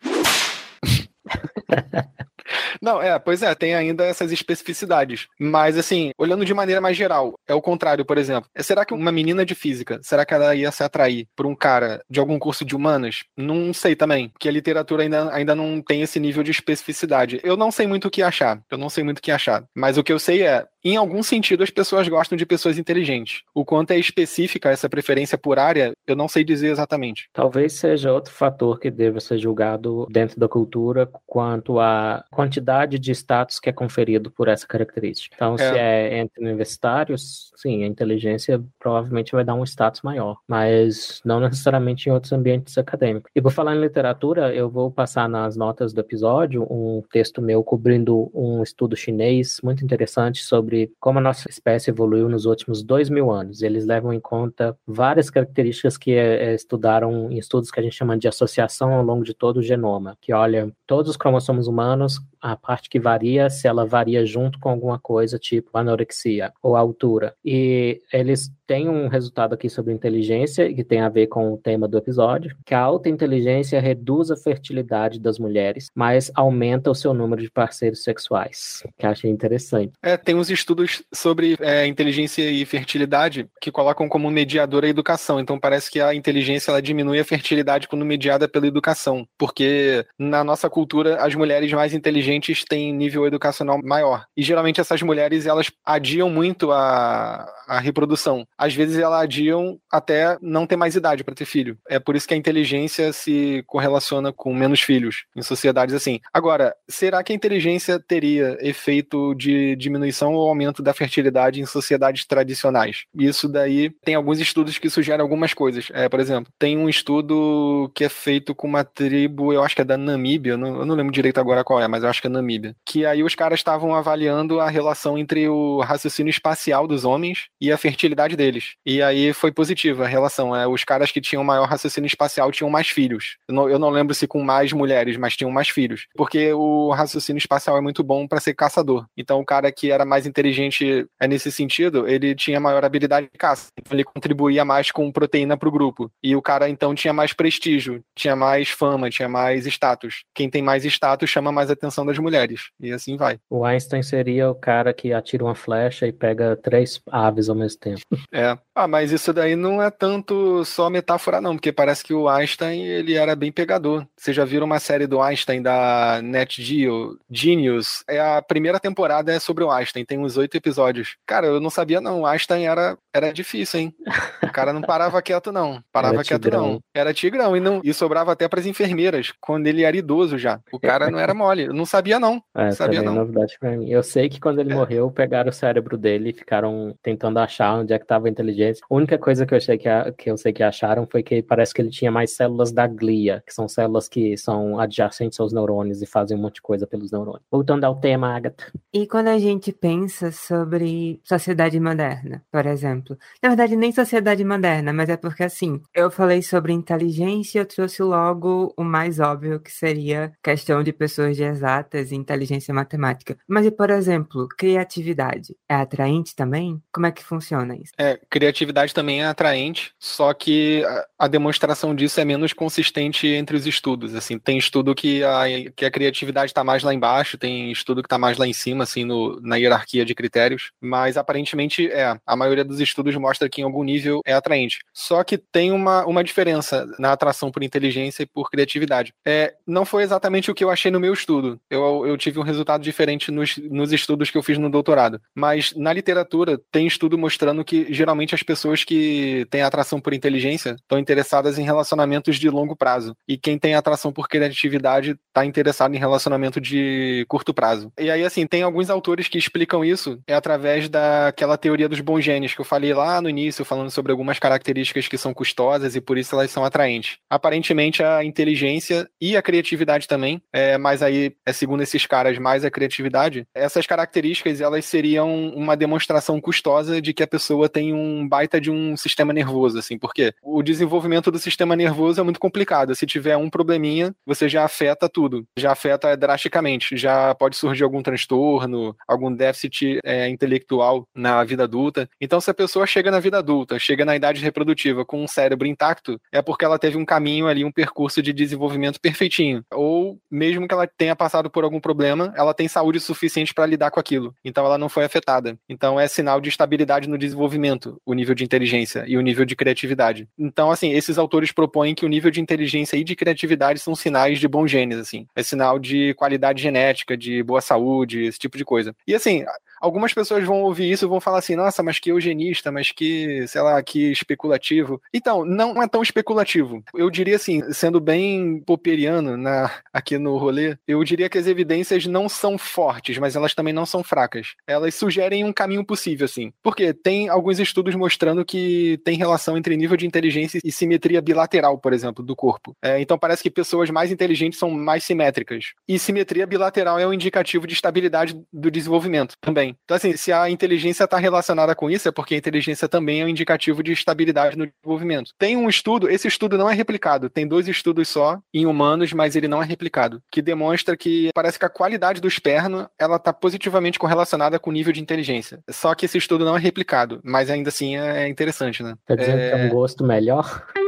Não, é, pois é, tem ainda essas especificidades. Mas, assim, olhando de maneira mais geral, é o contrário, por exemplo. Será que uma menina de física, será que ela ia se atrair por um cara de algum curso de humanas? Não sei também, porque a literatura ainda, ainda não tem esse nível de especificidade. Eu não sei muito o que achar, eu não sei muito o que achar. Mas o que eu sei é, em algum sentido, as pessoas gostam de pessoas inteligentes. O quanto é específica essa preferência por área, eu não sei dizer exatamente. Talvez seja outro fator que deva ser julgado dentro da cultura quanto à quantidade de status que é conferido por essa característica. Então, é. se é entre universitários, sim, a inteligência provavelmente vai dar um status maior, mas não necessariamente em outros ambientes acadêmicos. E por falar em literatura, eu vou passar nas notas do episódio um texto meu cobrindo um estudo chinês muito interessante sobre sobre como a nossa espécie evoluiu nos últimos dois mil anos. Eles levam em conta várias características que é, estudaram em estudos que a gente chama de associação ao longo de todo o genoma, que olha todos os cromossomos humanos, a parte que varia, se ela varia junto com alguma coisa, tipo anorexia ou altura. E eles têm um resultado aqui sobre inteligência, que tem a ver com o tema do episódio, que a alta inteligência reduz a fertilidade das mulheres, mas aumenta o seu número de parceiros sexuais, que achei interessante. É, tem uns estudos sobre é, inteligência e fertilidade que colocam como mediador a educação. Então parece que a inteligência ela diminui a fertilidade quando mediada pela educação, porque na nossa cultura as mulheres mais inteligentes têm nível educacional maior. E geralmente essas mulheres elas adiam muito a, a reprodução. Às vezes elas adiam até não ter mais idade para ter filho. É por isso que a inteligência se correlaciona com menos filhos em sociedades assim. Agora, será que a inteligência teria efeito de diminuição ou aumento da fertilidade em sociedades tradicionais? Isso daí tem alguns estudos que sugerem algumas coisas. É, por exemplo, tem um estudo que é feito com uma tribo, eu acho que é da Namíbia, eu não, eu não lembro direito agora qual é, mas eu acho que é Namíbia. Que aí os caras estavam avaliando a relação entre o raciocínio espacial dos homens e a fertilidade deles. E aí foi positiva a relação. É, os caras que tinham maior raciocínio espacial tinham mais filhos. Eu não, eu não lembro se com mais mulheres, mas tinham mais filhos. Porque o raciocínio espacial é muito bom para ser caçador. Então o cara que era mais inteligente é, nesse sentido, ele tinha maior habilidade de caça. Então ele contribuía mais com proteína para o grupo. E o cara então tinha mais prestígio, tinha mais fama, tinha mais status. Quem tem mais status chama mais atenção das mulheres. E assim vai. O Einstein seria o cara que atira uma flecha e pega três aves ao mesmo tempo. É. Ah, mas isso daí não é tanto só metáfora, não, porque parece que o Einstein ele era bem pegador. Vocês já viram uma série do Einstein da Net Geo, Genius? É a primeira temporada é sobre o Einstein, tem uns oito episódios. Cara, eu não sabia, não. O Einstein era, era difícil, hein? O cara não parava quieto, não. Parava era quieto, tigrão. não. Era tigrão. E, não, e sobrava até para as enfermeiras, quando ele era idoso já. O cara não era mole. Eu não sabia, não. É, sabia, não. novidade pra mim. Eu sei que quando ele é. morreu, pegaram o cérebro dele e ficaram tentando achar onde é que estava a inteligência. A única coisa que eu, achei que, que eu sei que acharam foi que parece que ele tinha mais células da glia, que são células que são adjacentes aos neurônios e fazem um monte de coisa pelos neurônios. Voltando ao tema, Agatha. E quando a gente pensa sobre sociedade moderna, por exemplo, na verdade nem sociedade moderna, mas é porque assim, eu falei sobre inteligência, eu trouxe logo o mais óbvio que seria questão de pessoas de exatas e inteligência matemática. Mas e por exemplo, criatividade é atraente também? Como é que funciona isso? É, Criatividade também é atraente, só que a, a, demonstração disso é menos consistente entre os estudos. Assim, tem estudo que a, que a criatividade está mais lá embaixo, tem estudo que está mais lá em cima, assim, no, na hierarquia de critérios, mas aparentemente é. A maioria dos estudos mostra que em algum nível é atraente. Só que tem uma, uma diferença na atração por inteligência e por criatividade. É, não foi exatamente o que eu achei no meu estudo. Eu, eu tive um resultado diferente nos, nos estudos que eu fiz no doutorado. Mas na literatura tem estudo mostrando que geralmente as pessoas que têm atração por inteligência estão interessadas em relacionamentos de longo prazo. E quem tem atração por criatividade está interessado em relacionamento de curto prazo. E aí, assim, tem alguns autores que explicam isso é através daquela teoria dos bons genes que eu falei lá no início, falando sobre algumas características que são custosas e por isso elas são atraentes. Aparentemente, a inteligência e a criatividade também, é, mas aí, é segundo esses caras, mais a criatividade, essas características elas seriam uma demonstração custosa de que a pessoa tem um baita de um sistema nervoso, assim, porque o desenvolvimento do sistema nervoso é muito complicado. Se tiver um probleminha, você já afeta tudo, já afeta drasticamente, já pode surgir algum transtorno, algum déficit é, intelectual na vida adulta. Então, se a pessoa chega na vida adulta, chega na idade reprodutiva com um cérebro intacto, é porque ela teve um caminho ali, um percurso de desenvolvimento perfeitinho. Ou mesmo que ela tenha passado por algum problema, ela tem saúde suficiente para lidar com aquilo. Então, ela não foi afetada. Então, é sinal de estabilidade no desenvolvimento, o nível de inteligência e o nível de criatividade. Então, assim, esses autores propõem que o nível de inteligência e de criatividade são sinais de bons genes, assim. É sinal de qualidade genética, de boa saúde, esse tipo de coisa. E assim, algumas pessoas vão ouvir isso e vão falar assim, nossa, mas que eugenista, mas que, sei lá, que especulativo. Então, não é tão especulativo. Eu diria assim, sendo bem popperiano na, aqui no rolê, eu diria que as evidências não são fortes, mas elas também não são fracas. Elas sugerem um caminho possível, assim. Porque tem alguns estudos mostrando que tem relação entre nível de inteligência e simetria bilateral, por exemplo, do corpo. É, então parece que pessoas mais inteligentes são mais simétricas. E simetria bilateral é um indicativo de estabilidade do desenvolvimento também. Então, assim, se a inteligência está relacionada com isso, é porque a inteligência também é um indicativo de estabilidade no desenvolvimento. Tem um estudo, esse estudo não é replicado, tem dois estudos só em humanos, mas ele não é replicado, que demonstra que parece que a qualidade do esperno ela está positivamente correlacionada com o nível de inteligência. Só que esse estudo não é replicado, mas ainda assim é interessante, né? Tá dizendo é... que é um gosto melhor?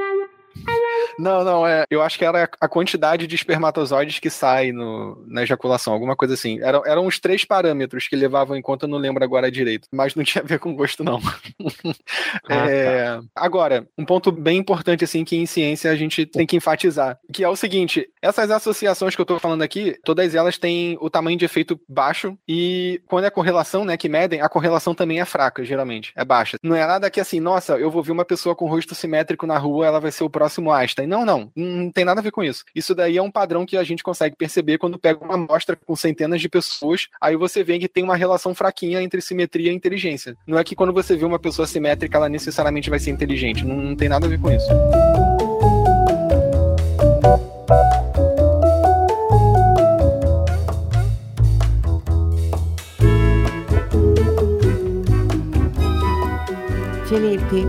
Não, não, é. Eu acho que era a quantidade de espermatozoides que sai no, na ejaculação, alguma coisa assim. Eram, eram os três parâmetros que levavam em conta, eu não lembro agora direito. Mas não tinha a ver com gosto, não. ah, é, tá. Agora, um ponto bem importante, assim, que em ciência a gente tem que enfatizar, que é o seguinte: essas associações que eu tô falando aqui, todas elas têm o tamanho de efeito baixo, e quando é correlação, né, que medem, a correlação também é fraca, geralmente. É baixa. Não é nada que assim, nossa, eu vou ver uma pessoa com rosto simétrico na rua, ela vai ser o próximo Einstein. Não, não, não tem nada a ver com isso. Isso daí é um padrão que a gente consegue perceber quando pega uma amostra com centenas de pessoas, aí você vê que tem uma relação fraquinha entre simetria e inteligência. Não é que quando você vê uma pessoa simétrica, ela necessariamente vai ser inteligente. Não, não tem nada a ver com isso. Felipe,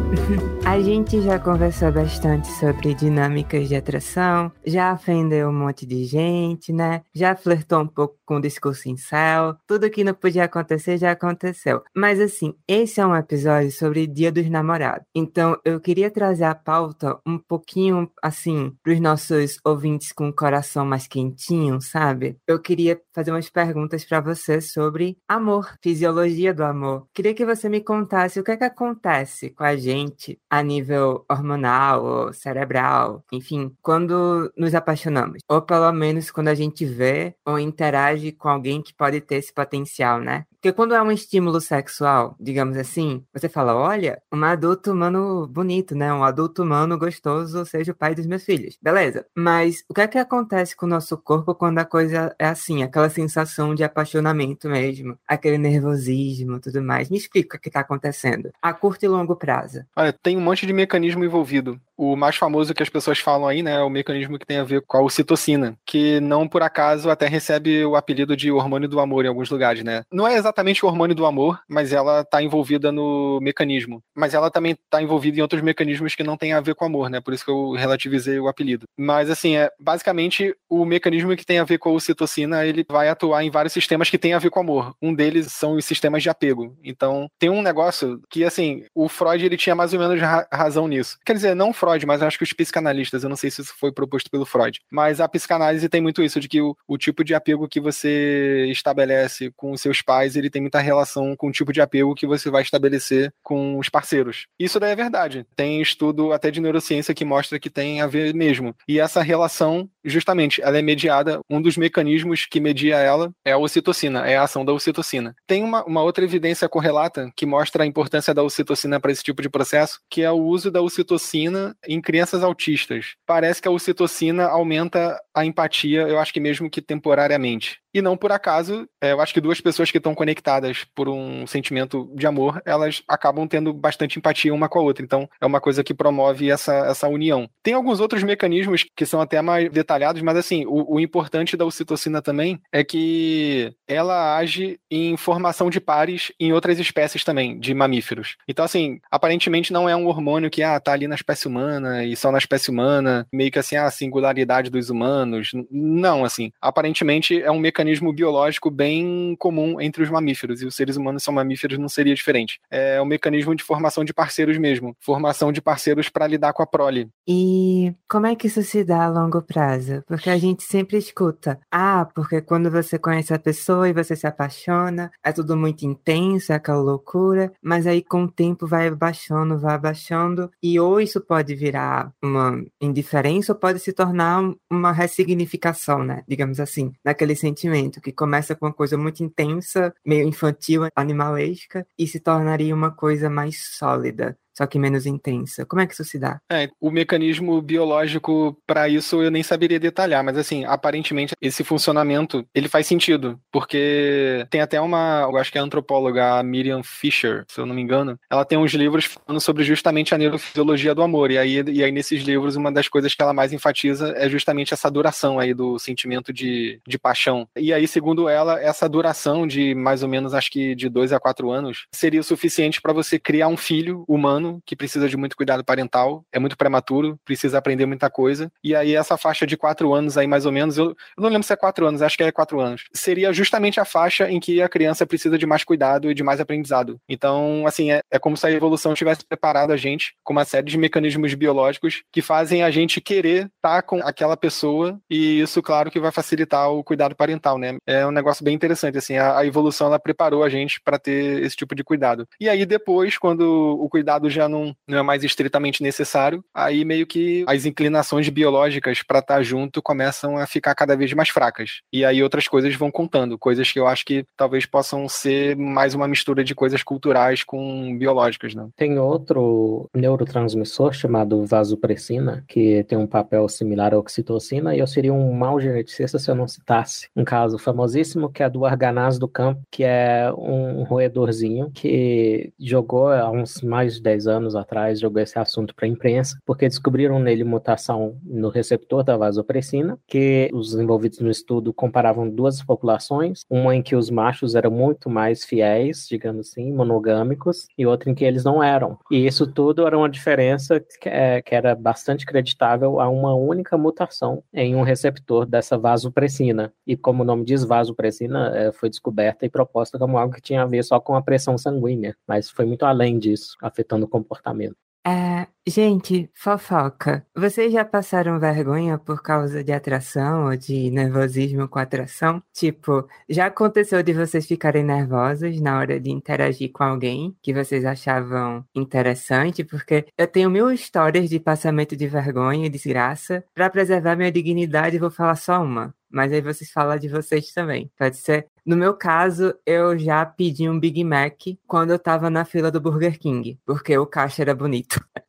a gente já conversou bastante sobre dinâmicas de atração, já ofendeu um monte de gente, né? Já flertou um pouco com o discurso em céu. Tudo que não podia acontecer já aconteceu. Mas assim, esse é um episódio sobre Dia dos Namorados. Então eu queria trazer a pauta um pouquinho assim para os nossos ouvintes com o coração mais quentinho, sabe? Eu queria fazer umas perguntas para você sobre amor, fisiologia do amor. Queria que você me contasse o que é que acontece acontece com a gente a nível hormonal ou cerebral, enfim, quando nos apaixonamos. Ou pelo menos quando a gente vê ou interage com alguém que pode ter esse potencial, né? Porque quando é um estímulo sexual, digamos assim, você fala, olha, um adulto humano bonito, né? Um adulto humano gostoso, seja o pai dos meus filhos. Beleza. Mas o que é que acontece com o nosso corpo quando a coisa é assim? Aquela sensação de apaixonamento mesmo, aquele nervosismo tudo mais. Me explica o que está acontecendo. A curto e longo prazo. Olha, tem um monte de mecanismo envolvido. O mais famoso que as pessoas falam aí, né, é o mecanismo que tem a ver com a ocitocina, que não por acaso até recebe o apelido de hormônio do amor em alguns lugares, né? Não é exatamente exatamente o hormônio do amor, mas ela está envolvida no mecanismo. Mas ela também está envolvida em outros mecanismos que não tem a ver com amor, né? Por isso que eu relativizei o apelido. Mas assim, é basicamente o mecanismo que tem a ver com a ocitocina, ele vai atuar em vários sistemas que tem a ver com amor. Um deles são os sistemas de apego. Então, tem um negócio que assim, o Freud ele tinha mais ou menos ra razão nisso. Quer dizer, não Freud, mas acho que os psicanalistas, eu não sei se isso foi proposto pelo Freud, mas a psicanálise tem muito isso de que o, o tipo de apego que você estabelece com os seus pais, ele tem muita relação com o tipo de apego que você vai estabelecer com os parceiros. Isso daí é verdade. Tem estudo até de neurociência que mostra que tem a ver mesmo. E essa relação, justamente, ela é mediada, um dos mecanismos que media ela é a ocitocina, é a ação da ocitocina. Tem uma, uma outra evidência correlata que mostra a importância da ocitocina para esse tipo de processo, que é o uso da ocitocina em crianças autistas. Parece que a ocitocina aumenta a empatia, eu acho que mesmo que temporariamente. E não por acaso, é, eu acho que duas pessoas que estão conectadas por um sentimento de amor, elas acabam tendo bastante empatia uma com a outra. Então, é uma coisa que promove essa, essa união. Tem alguns outros mecanismos que são até mais detalhados, mas assim, o, o importante da ocitocina também é que ela age em formação de pares em outras espécies também, de mamíferos. Então, assim, aparentemente não é um hormônio que, ah, tá ali na espécie humana e só na espécie humana, meio que assim, a singularidade dos humanos. Não, assim, aparentemente é um mecanismo biológico bem comum entre os mamíferos, e os seres humanos são mamíferos, não seria diferente. É um mecanismo de formação de parceiros mesmo, formação de parceiros para lidar com a prole. E como é que isso se dá a longo prazo? Porque a gente sempre escuta, ah, porque quando você conhece a pessoa e você se apaixona, é tudo muito intenso, é aquela loucura, mas aí com o tempo vai abaixando, vai abaixando, e ou isso pode virar uma indiferença ou pode se tornar uma ressignificação, né? Digamos assim, naquele sentimento que começa com uma coisa muito intensa, meio infantil, animalesca, e se tornaria uma coisa mais sólida só que menos intensa. Como é que isso se dá? É, o mecanismo biológico para isso eu nem saberia detalhar, mas assim, aparentemente esse funcionamento, ele faz sentido, porque tem até uma, eu acho que é a antropóloga a Miriam Fisher, se eu não me engano, ela tem uns livros falando sobre justamente a neurofisiologia do amor, e aí, e aí nesses livros uma das coisas que ela mais enfatiza é justamente essa duração aí do sentimento de, de paixão. E aí, segundo ela, essa duração de mais ou menos, acho que de dois a quatro anos, seria o suficiente para você criar um filho humano ano, que precisa de muito cuidado parental, é muito prematuro, precisa aprender muita coisa. E aí, essa faixa de quatro anos aí, mais ou menos, eu, eu não lembro se é quatro anos, acho que é quatro anos, seria justamente a faixa em que a criança precisa de mais cuidado e de mais aprendizado. Então, assim, é, é como se a evolução tivesse preparado a gente com uma série de mecanismos biológicos que fazem a gente querer estar com aquela pessoa, e isso, claro, que vai facilitar o cuidado parental, né? É um negócio bem interessante, assim, a, a evolução, ela preparou a gente para ter esse tipo de cuidado. E aí, depois, quando o cuidado já não, não é mais estritamente necessário, aí meio que as inclinações biológicas para estar tá junto começam a ficar cada vez mais fracas. E aí outras coisas vão contando, coisas que eu acho que talvez possam ser mais uma mistura de coisas culturais com biológicas, né? Tem outro neurotransmissor chamado vasopressina, que tem um papel similar à oxitocina, e eu seria um mau geneticista se eu não citasse um caso famosíssimo que é do arganaz do campo, que é um roedorzinho que jogou há uns mais de 10 anos atrás, jogou esse assunto para a imprensa, porque descobriram nele mutação no receptor da vasopressina, que os envolvidos no estudo comparavam duas populações, uma em que os machos eram muito mais fiéis, digamos assim, monogâmicos, e outra em que eles não eram. E isso tudo era uma diferença que, é, que era bastante creditável a uma única mutação em um receptor dessa vasopressina. E como o nome diz, vasopressina é, foi descoberta e proposta como algo que tinha a ver só com a pressão sanguínea, mas foi muito além disso, afetando comportamento. É, gente, fofoca. Vocês já passaram vergonha por causa de atração ou de nervosismo com atração? Tipo, já aconteceu de vocês ficarem nervosos na hora de interagir com alguém que vocês achavam interessante? Porque eu tenho mil histórias de passamento de vergonha e desgraça. Para preservar minha dignidade, vou falar só uma. Mas aí vocês falam de vocês também. Pode ser no meu caso, eu já pedi um Big Mac quando eu tava na fila do Burger King, porque o caixa era bonito.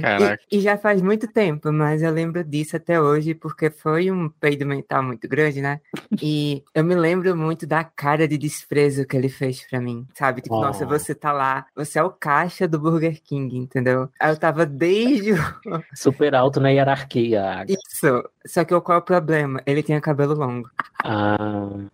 Caraca. E, e, já faz muito tempo, mas eu lembro disso até hoje, porque foi um peido mental muito grande, né? E eu me lembro muito da cara de desprezo que ele fez pra mim, sabe? Tipo, oh. nossa, você tá lá, você é o caixa do Burger King, entendeu? Aí eu tava desde. Super alto na hierarquia. Isso. Só que qual é o problema? Ele tinha cabelo longo. Ah.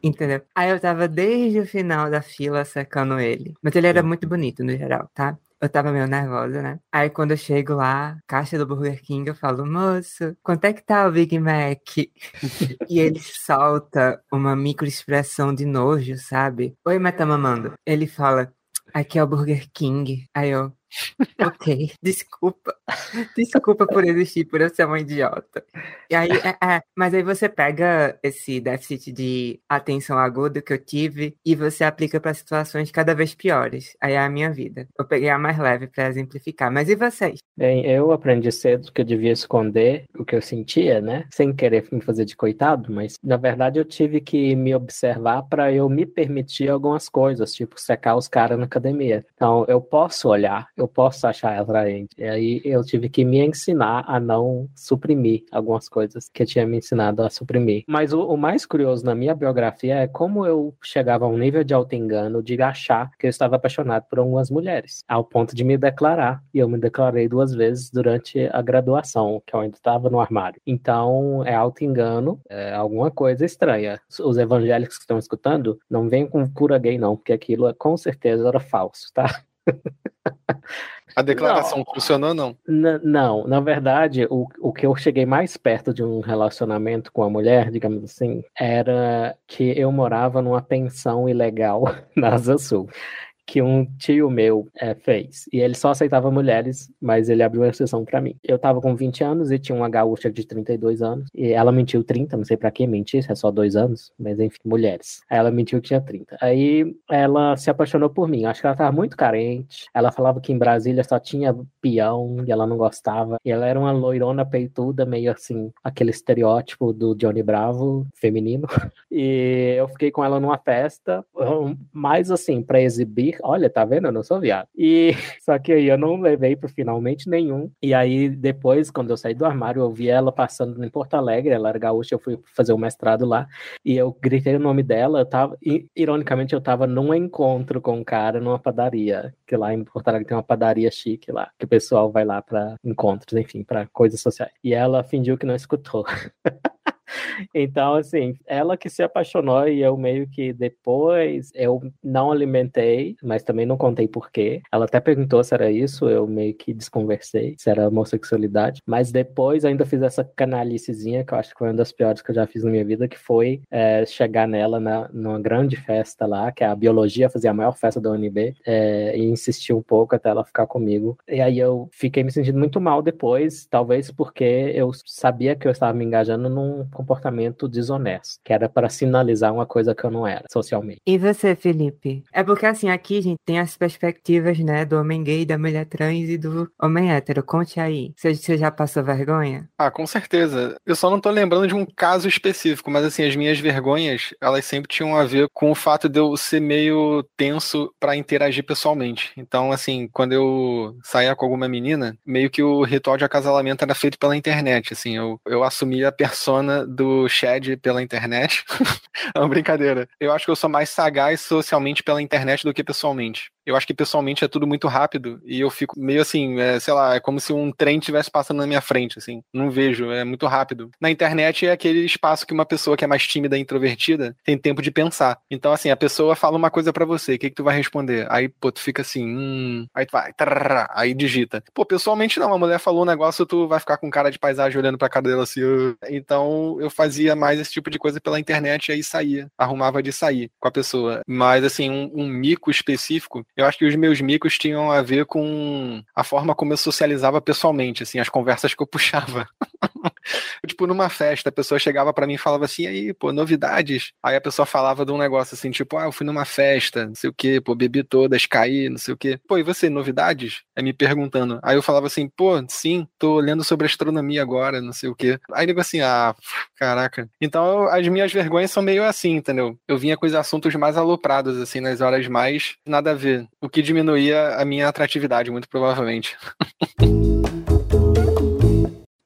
Entendeu? Aí eu tava desde o final da fila secando ele. Mas ele era muito bonito no geral, tá? Eu tava meio nervosa, né? Aí quando eu chego lá, caixa do Burger King, eu falo, moço, quanto é que tá o Big Mac? e ele solta uma microexpressão de nojo, sabe? Oi, mas tá mamando. Ele fala, aqui é o Burger King. Aí eu, ok, desculpa. Desculpa por existir, por eu ser uma idiota. E aí, é, é, mas aí você pega esse déficit de atenção aguda que eu tive e você aplica para situações cada vez piores. Aí é a minha vida. Eu peguei a mais leve para exemplificar. Mas e vocês? Bem, eu aprendi cedo que eu devia esconder o que eu sentia, né? Sem querer me fazer de coitado, mas na verdade eu tive que me observar para eu me permitir algumas coisas, tipo secar os caras na academia. Então, eu posso olhar, eu posso achar atraente. E aí eu tive que me ensinar a não suprimir algumas coisas que eu tinha me ensinado a suprimir. Mas o, o mais curioso na minha biografia é como eu chegava a um nível de auto-engano de achar que eu estava apaixonado por algumas mulheres, ao ponto de me declarar. E eu me declarei duas vezes durante a graduação, que eu ainda estava no armário. Então, é auto-engano, é alguma coisa estranha. Os evangélicos que estão escutando, não venham com cura gay, não, porque aquilo com certeza era falso, tá? A declaração não, funcionou não? Não, na verdade, o, o que eu cheguei mais perto de um relacionamento com a mulher, digamos assim, era que eu morava numa pensão ilegal na Asa Sul que um tio meu é, fez. E ele só aceitava mulheres, mas ele abriu uma exceção para mim. Eu tava com 20 anos e tinha uma gaúcha de 32 anos. E ela mentiu 30, não sei para que mentir, é só dois anos, mas enfim, mulheres. Aí ela mentiu que tinha 30. Aí ela se apaixonou por mim. Acho que ela tava muito carente. Ela falava que em Brasília só tinha peão e ela não gostava. E ela era uma loirona peituda, meio assim, aquele estereótipo do Johnny Bravo feminino. E eu fiquei com ela numa festa, mais assim, para exibir olha, tá vendo? Eu não sou viado. E só que aí eu não levei pro finalmente nenhum. E aí depois, quando eu saí do armário, eu vi ela passando em Porto Alegre, ela era gaúcha, eu fui fazer o mestrado lá, e eu gritei o nome dela, eu tava, e, ironicamente, eu tava num encontro com um cara numa padaria, que lá em Porto Alegre tem uma padaria chique lá, que o pessoal vai lá para encontros, enfim, para coisas sociais. E ela fingiu que não escutou. Então, assim, ela que se apaixonou e eu meio que depois eu não alimentei, mas também não contei porquê. Ela até perguntou se era isso, eu meio que desconversei, se era homossexualidade. Mas depois ainda fiz essa canalicezinha, que eu acho que foi uma das piores que eu já fiz na minha vida, que foi é, chegar nela na, numa grande festa lá, que é a biologia fazia a maior festa da UNB, é, e insistir um pouco até ela ficar comigo. E aí eu fiquei me sentindo muito mal depois, talvez porque eu sabia que eu estava me engajando num comportamento desonesto, que era para sinalizar uma coisa que eu não era socialmente. E você, Felipe? É porque assim, aqui a gente tem as perspectivas, né, do homem gay, da mulher trans e do homem hétero. Conte aí. Você, você já passou vergonha? Ah, com certeza. Eu só não tô lembrando de um caso específico, mas assim, as minhas vergonhas, elas sempre tinham a ver com o fato de eu ser meio tenso para interagir pessoalmente. Então, assim, quando eu saía com alguma menina, meio que o ritual de acasalamento era feito pela internet, assim, eu, eu assumia a persona do Shed pela internet. é uma brincadeira. Eu acho que eu sou mais sagaz socialmente pela internet do que pessoalmente eu acho que pessoalmente é tudo muito rápido e eu fico meio assim, é, sei lá, é como se um trem estivesse passando na minha frente, assim. Não vejo, é muito rápido. Na internet é aquele espaço que uma pessoa que é mais tímida e introvertida tem tempo de pensar. Então, assim, a pessoa fala uma coisa para você, o que, que tu vai responder? Aí, pô, tu fica assim, hum, aí tu vai, trrr, aí digita. Pô, pessoalmente não, a mulher falou um negócio, tu vai ficar com cara de paisagem olhando pra cara dela assim. Uh. Então, eu fazia mais esse tipo de coisa pela internet e aí saía, arrumava de sair com a pessoa. Mas, assim, um, um mico específico, eu acho que os meus micos tinham a ver com a forma como eu socializava pessoalmente, assim, as conversas que eu puxava. tipo, numa festa, a pessoa chegava para mim e falava assim, aí, pô, novidades. Aí a pessoa falava de um negócio assim, tipo, ah, eu fui numa festa, não sei o quê, pô, bebi todas, caí, não sei o quê. Pô, e você, novidades? Aí me perguntando. Aí eu falava assim, pô, sim, tô lendo sobre astronomia agora, não sei o quê. Aí digo assim, ah, caraca. Então as minhas vergonhas são meio assim, entendeu? Eu vinha com os assuntos mais aloprados, assim, nas horas mais nada a ver. O que diminuía a minha atratividade, muito provavelmente.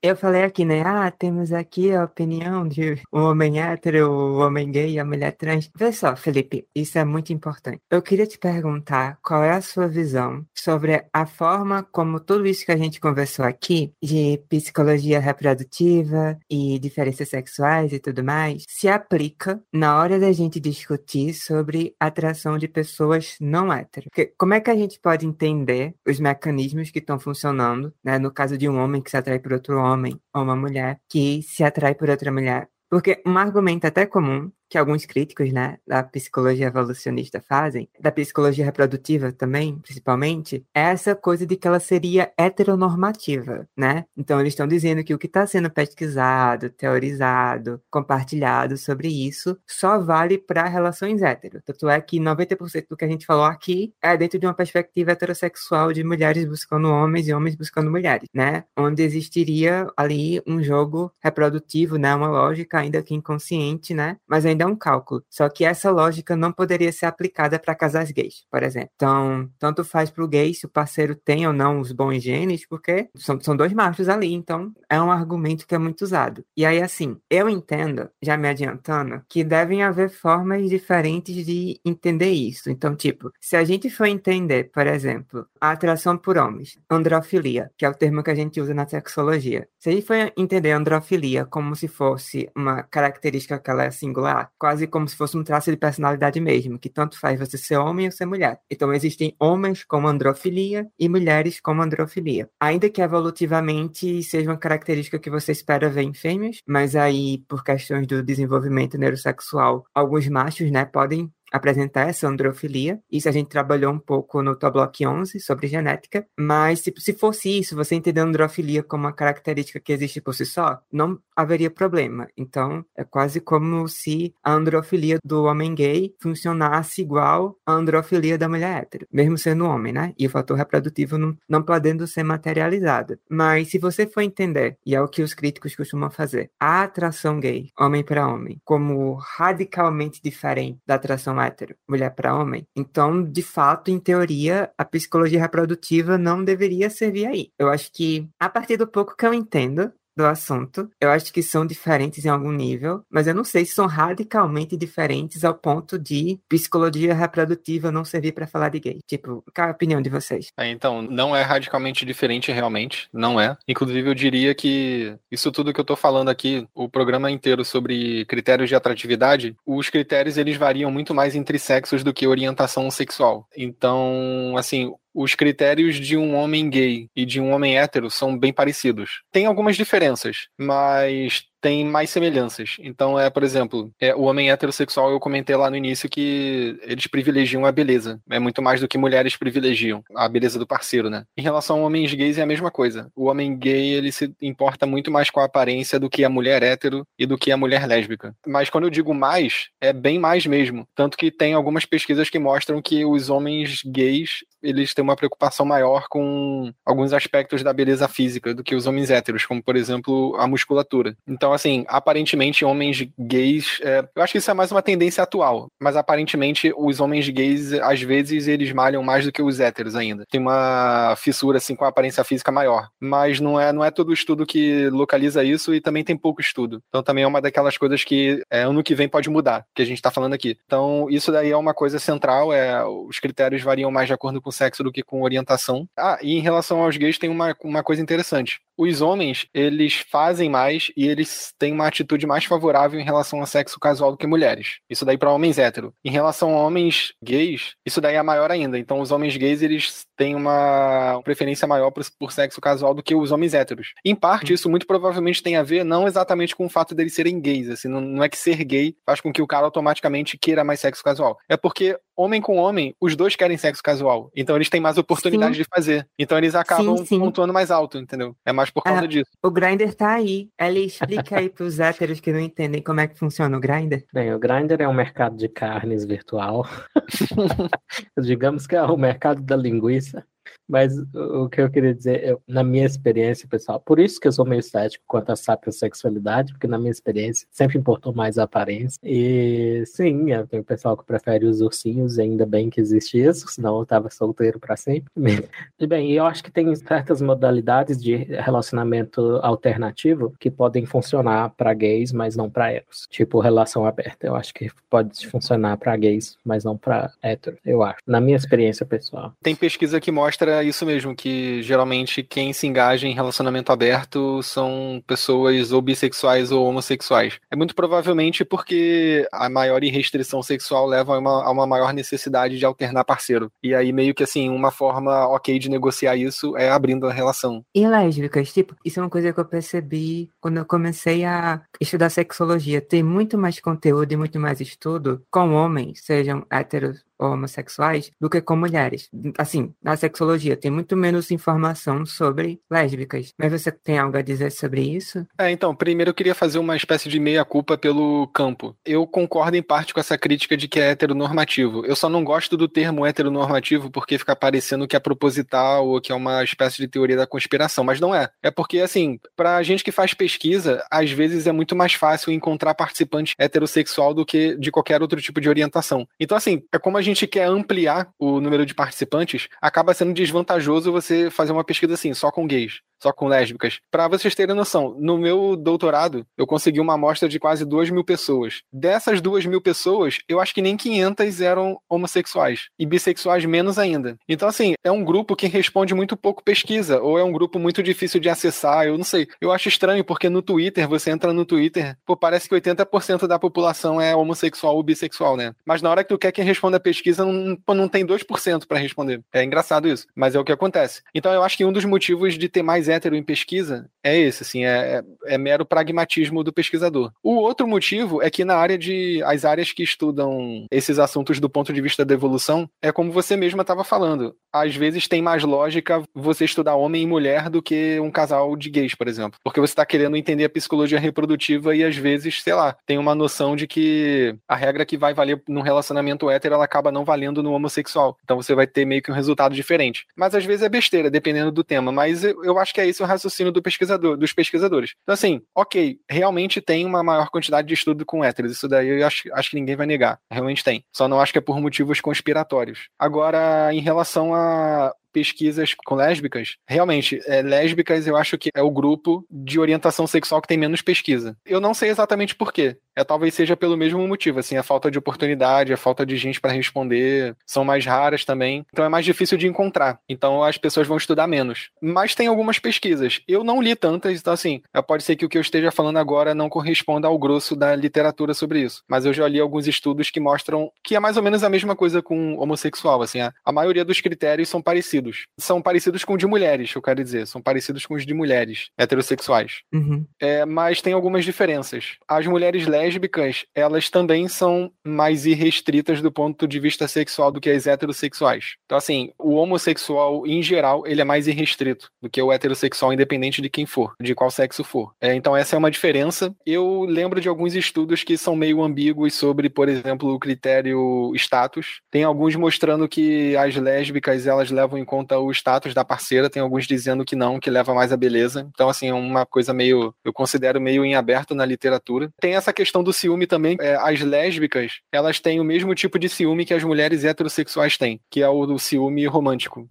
Eu falei aqui, né? Ah, temos aqui a opinião de um homem hétero, o um homem gay a mulher trans. Vê só, Felipe, isso é muito importante. Eu queria te perguntar qual é a sua visão sobre a forma como tudo isso que a gente conversou aqui, de psicologia reprodutiva e diferenças sexuais e tudo mais, se aplica na hora da gente discutir sobre atração de pessoas não héteros. Porque como é que a gente pode entender os mecanismos que estão funcionando, né? No caso de um homem que se atrai por outro homem, homem ou uma mulher que se atrai por outra mulher. Porque um argumento até comum que alguns críticos, né, da psicologia evolucionista fazem, da psicologia reprodutiva também, principalmente, é essa coisa de que ela seria heteronormativa, né? Então eles estão dizendo que o que está sendo pesquisado, teorizado, compartilhado sobre isso só vale para relações hétero. Tanto é que 90% do que a gente falou aqui é dentro de uma perspectiva heterossexual de mulheres buscando homens e homens buscando mulheres, né? Onde existiria ali um jogo reprodutivo, né, uma lógica ainda que inconsciente, né? Mas ainda ainda é um cálculo. Só que essa lógica não poderia ser aplicada para casais gays, por exemplo. Então, tanto faz para o gay se o parceiro tem ou não os bons genes, porque são, são dois machos ali. Então, é um argumento que é muito usado. E aí, assim, eu entendo, já me adiantando, que devem haver formas diferentes de entender isso. Então, tipo, se a gente for entender, por exemplo, a atração por homens, androfilia, que é o termo que a gente usa na sexologia. Se a gente for entender androfilia como se fosse uma característica que ela é singular, quase como se fosse um traço de personalidade mesmo, que tanto faz você ser homem ou ser mulher. Então existem homens com androfilia e mulheres com androfilia. Ainda que evolutivamente seja uma característica que você espera ver em fêmeas, mas aí por questões do desenvolvimento neurosexual, alguns machos, né, podem apresentar essa androfilia. Isso a gente trabalhou um pouco no Toblock 11 sobre genética, mas se, se fosse isso, você entender a androfilia como uma característica que existe por si só, não haveria problema. Então, é quase como se a androfilia do homem gay funcionasse igual à androfilia da mulher hétero, mesmo sendo homem, né? E o fator reprodutivo não, não podendo ser materializado. Mas se você for entender, e é o que os críticos costumam fazer, a atração gay, homem para homem, como radicalmente diferente da atração hétero, mulher para homem. Então, de fato, em teoria, a psicologia reprodutiva não deveria servir aí. Eu acho que, a partir do pouco que eu entendo, do assunto. Eu acho que são diferentes em algum nível, mas eu não sei se são radicalmente diferentes ao ponto de psicologia reprodutiva não servir para falar de gay. Tipo, qual é a opinião de vocês? É, então, não é radicalmente diferente realmente, não é. Inclusive, eu diria que isso tudo que eu tô falando aqui, o programa inteiro sobre critérios de atratividade, os critérios eles variam muito mais entre sexos do que orientação sexual. Então, assim, os critérios de um homem gay e de um homem hétero são bem parecidos. Tem algumas diferenças, mas tem mais semelhanças. Então, é, por exemplo, é, o homem heterossexual, eu comentei lá no início que eles privilegiam a beleza. É muito mais do que mulheres privilegiam a beleza do parceiro, né? Em relação a homens gays, é a mesma coisa. O homem gay, ele se importa muito mais com a aparência do que a mulher hétero e do que a mulher lésbica. Mas quando eu digo mais, é bem mais mesmo. Tanto que tem algumas pesquisas que mostram que os homens gays, eles têm uma preocupação maior com alguns aspectos da beleza física do que os homens héteros, como, por exemplo, a musculatura. Então, assim, aparentemente, homens gays. É, eu acho que isso é mais uma tendência atual. Mas aparentemente, os homens gays, às vezes, eles malham mais do que os héteros ainda. Tem uma fissura, assim, com a aparência física maior. Mas não é, não é todo estudo que localiza isso e também tem pouco estudo. Então, também é uma daquelas coisas que é, ano que vem pode mudar, que a gente está falando aqui. Então, isso daí é uma coisa central. É, os critérios variam mais de acordo com o sexo do que com orientação. Ah, e em relação aos gays, tem uma, uma coisa interessante os homens, eles fazem mais e eles têm uma atitude mais favorável em relação ao sexo casual do que mulheres. Isso daí para homens hétero. Em relação a homens gays, isso daí é maior ainda. Então os homens gays, eles têm uma preferência maior por, por sexo casual do que os homens héteros. Em parte, isso muito provavelmente tem a ver não exatamente com o fato deles serem gays, assim, não, não é que ser gay faz com que o cara automaticamente queira mais sexo casual. É porque homem com homem, os dois querem sexo casual. Então eles têm mais oportunidade sim. de fazer. Então eles acabam sim, sim. pontuando mais alto, entendeu? É mais mas por causa Ah, disso. O Grindr tá aí. Ele explica aí pros héteros que não entendem como é que funciona o Grindr. Bem, o Grindr é um mercado de carnes virtual. Digamos que é o mercado da linguiça. Mas o que eu queria dizer, eu- na minha experiência, pessoal, por isso que eu sou meio cético quanto à sapiosexualidade, porque na minha experiência sempre importou mais a aparência. E sim, tenho pessoal que prefere os ursinhos, ainda bem que existe isso, senão eu tava solteiro para sempre. E bem, eu acho que tem certas modalidades de relacionamento alternativo que podem funcionar para gays, mas não para héteros. Tipo relação aberta. Eu acho que pode funcionar para gays, mas não para héteros, eu acho. Na minha experiência pessoal. Tem pesquisa que mostra isso mesmo, que geralmente quem se engaja em relacionamento aberto são pessoas ou bissexuais ou homossexuais. É muito provavelmente porque a maior restrição sexual leva a uma, a uma maior necessidade de alternar parceiro. E aí meio que assim, uma forma ok de negociar isso é abrindo a relação. E lésbicas, tipo, isso é uma coisa que eu percebi quando eu comecei a estudar sexologia. Tem muito mais conteúdo e muito mais estudo com homens, sejam héteros homossexuais, do que com mulheres. Assim, na sexologia tem muito menos informação sobre lésbicas. Mas você tem algo a dizer sobre isso? É, então, primeiro eu queria fazer uma espécie de meia-culpa pelo campo. Eu concordo em parte com essa crítica de que é heteronormativo. Eu só não gosto do termo heteronormativo porque fica parecendo que é proposital ou que é uma espécie de teoria da conspiração, mas não é. É porque, assim, pra gente que faz pesquisa, às vezes é muito mais fácil encontrar participante heterossexual do que de qualquer outro tipo de orientação. Então, assim, é como a gente quer ampliar o número de participantes, acaba sendo desvantajoso você fazer uma pesquisa assim, só com gays só com lésbicas. Para vocês terem noção, no meu doutorado, eu consegui uma amostra de quase 2 mil pessoas. Dessas 2 mil pessoas, eu acho que nem 500 eram homossexuais. E bissexuais menos ainda. Então, assim, é um grupo que responde muito pouco pesquisa, ou é um grupo muito difícil de acessar, eu não sei. Eu acho estranho, porque no Twitter, você entra no Twitter, pô, parece que 80% da população é homossexual ou bissexual, né? Mas na hora que tu quer que responda a pesquisa, não, pô, não tem 2% para responder. É engraçado isso, mas é o que acontece. Então, eu acho que um dos motivos de ter mais hétero em pesquisa é esse, assim, é, é, é mero pragmatismo do pesquisador. O outro motivo é que na área de as áreas que estudam esses assuntos do ponto de vista da evolução, é como você mesma estava falando. Às vezes tem mais lógica você estudar homem e mulher do que um casal de gays, por exemplo. Porque você está querendo entender a psicologia reprodutiva e às vezes, sei lá, tem uma noção de que a regra que vai valer num relacionamento hétero, ela acaba não valendo no homossexual. Então você vai ter meio que um resultado diferente. Mas às vezes é besteira, dependendo do tema. Mas eu, eu acho que é esse o raciocínio do pesquisador, dos pesquisadores. Então, assim, ok, realmente tem uma maior quantidade de estudo com héteros. Isso daí eu acho, acho que ninguém vai negar. Realmente tem. Só não acho que é por motivos conspiratórios. Agora, em relação a pesquisas com lésbicas, realmente, é, lésbicas eu acho que é o grupo de orientação sexual que tem menos pesquisa. Eu não sei exatamente por quê. É, talvez seja pelo mesmo motivo, assim, a falta de oportunidade, a falta de gente para responder, são mais raras também, então é mais difícil de encontrar. Então as pessoas vão estudar menos. Mas tem algumas pesquisas. Eu não li tantas, então assim, pode ser que o que eu esteja falando agora não corresponda ao grosso da literatura sobre isso. Mas eu já li alguns estudos que mostram que é mais ou menos a mesma coisa com homossexual, assim, a, a maioria dos critérios são parecidos. São parecidos com os de mulheres, eu quero dizer, são parecidos com os de mulheres heterossexuais. Uhum. É, mas tem algumas diferenças. As mulheres lésbicas, elas também são mais irrestritas do ponto de vista sexual do que as heterossexuais. Então, assim, o homossexual, em geral, ele é mais irrestrito do que o heterossexual, independente de quem for, de qual sexo for. É, então, essa é uma diferença. Eu lembro de alguns estudos que são meio ambíguos sobre, por exemplo, o critério status. Tem alguns mostrando que as lésbicas, elas levam em conta o status da parceira, tem alguns dizendo que não, que leva mais a beleza. Então, assim, é uma coisa meio, eu considero meio em aberto na literatura. Tem essa questão do ciúme também. É, as lésbicas, elas têm o mesmo tipo de ciúme que as mulheres heterossexuais têm, que é o do ciúme romântico.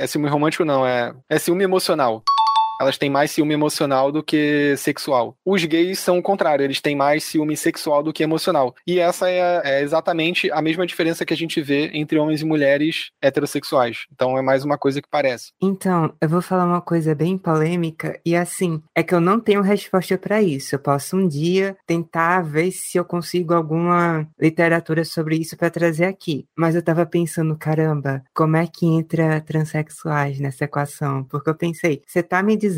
É ciúme romântico, não, é, é ciúme emocional elas têm mais ciúme emocional do que sexual. Os gays são o contrário, eles têm mais ciúme sexual do que emocional. E essa é, é, exatamente a mesma diferença que a gente vê entre homens e mulheres heterossexuais. Então é mais uma coisa que parece. Então, eu vou falar uma coisa bem polêmica e assim, é que eu não tenho resposta para isso. Eu posso um dia tentar ver se eu consigo alguma literatura sobre isso para trazer aqui. Mas eu tava pensando, caramba, como é que entra transexuais nessa equação? Porque eu pensei, você tá me dizendo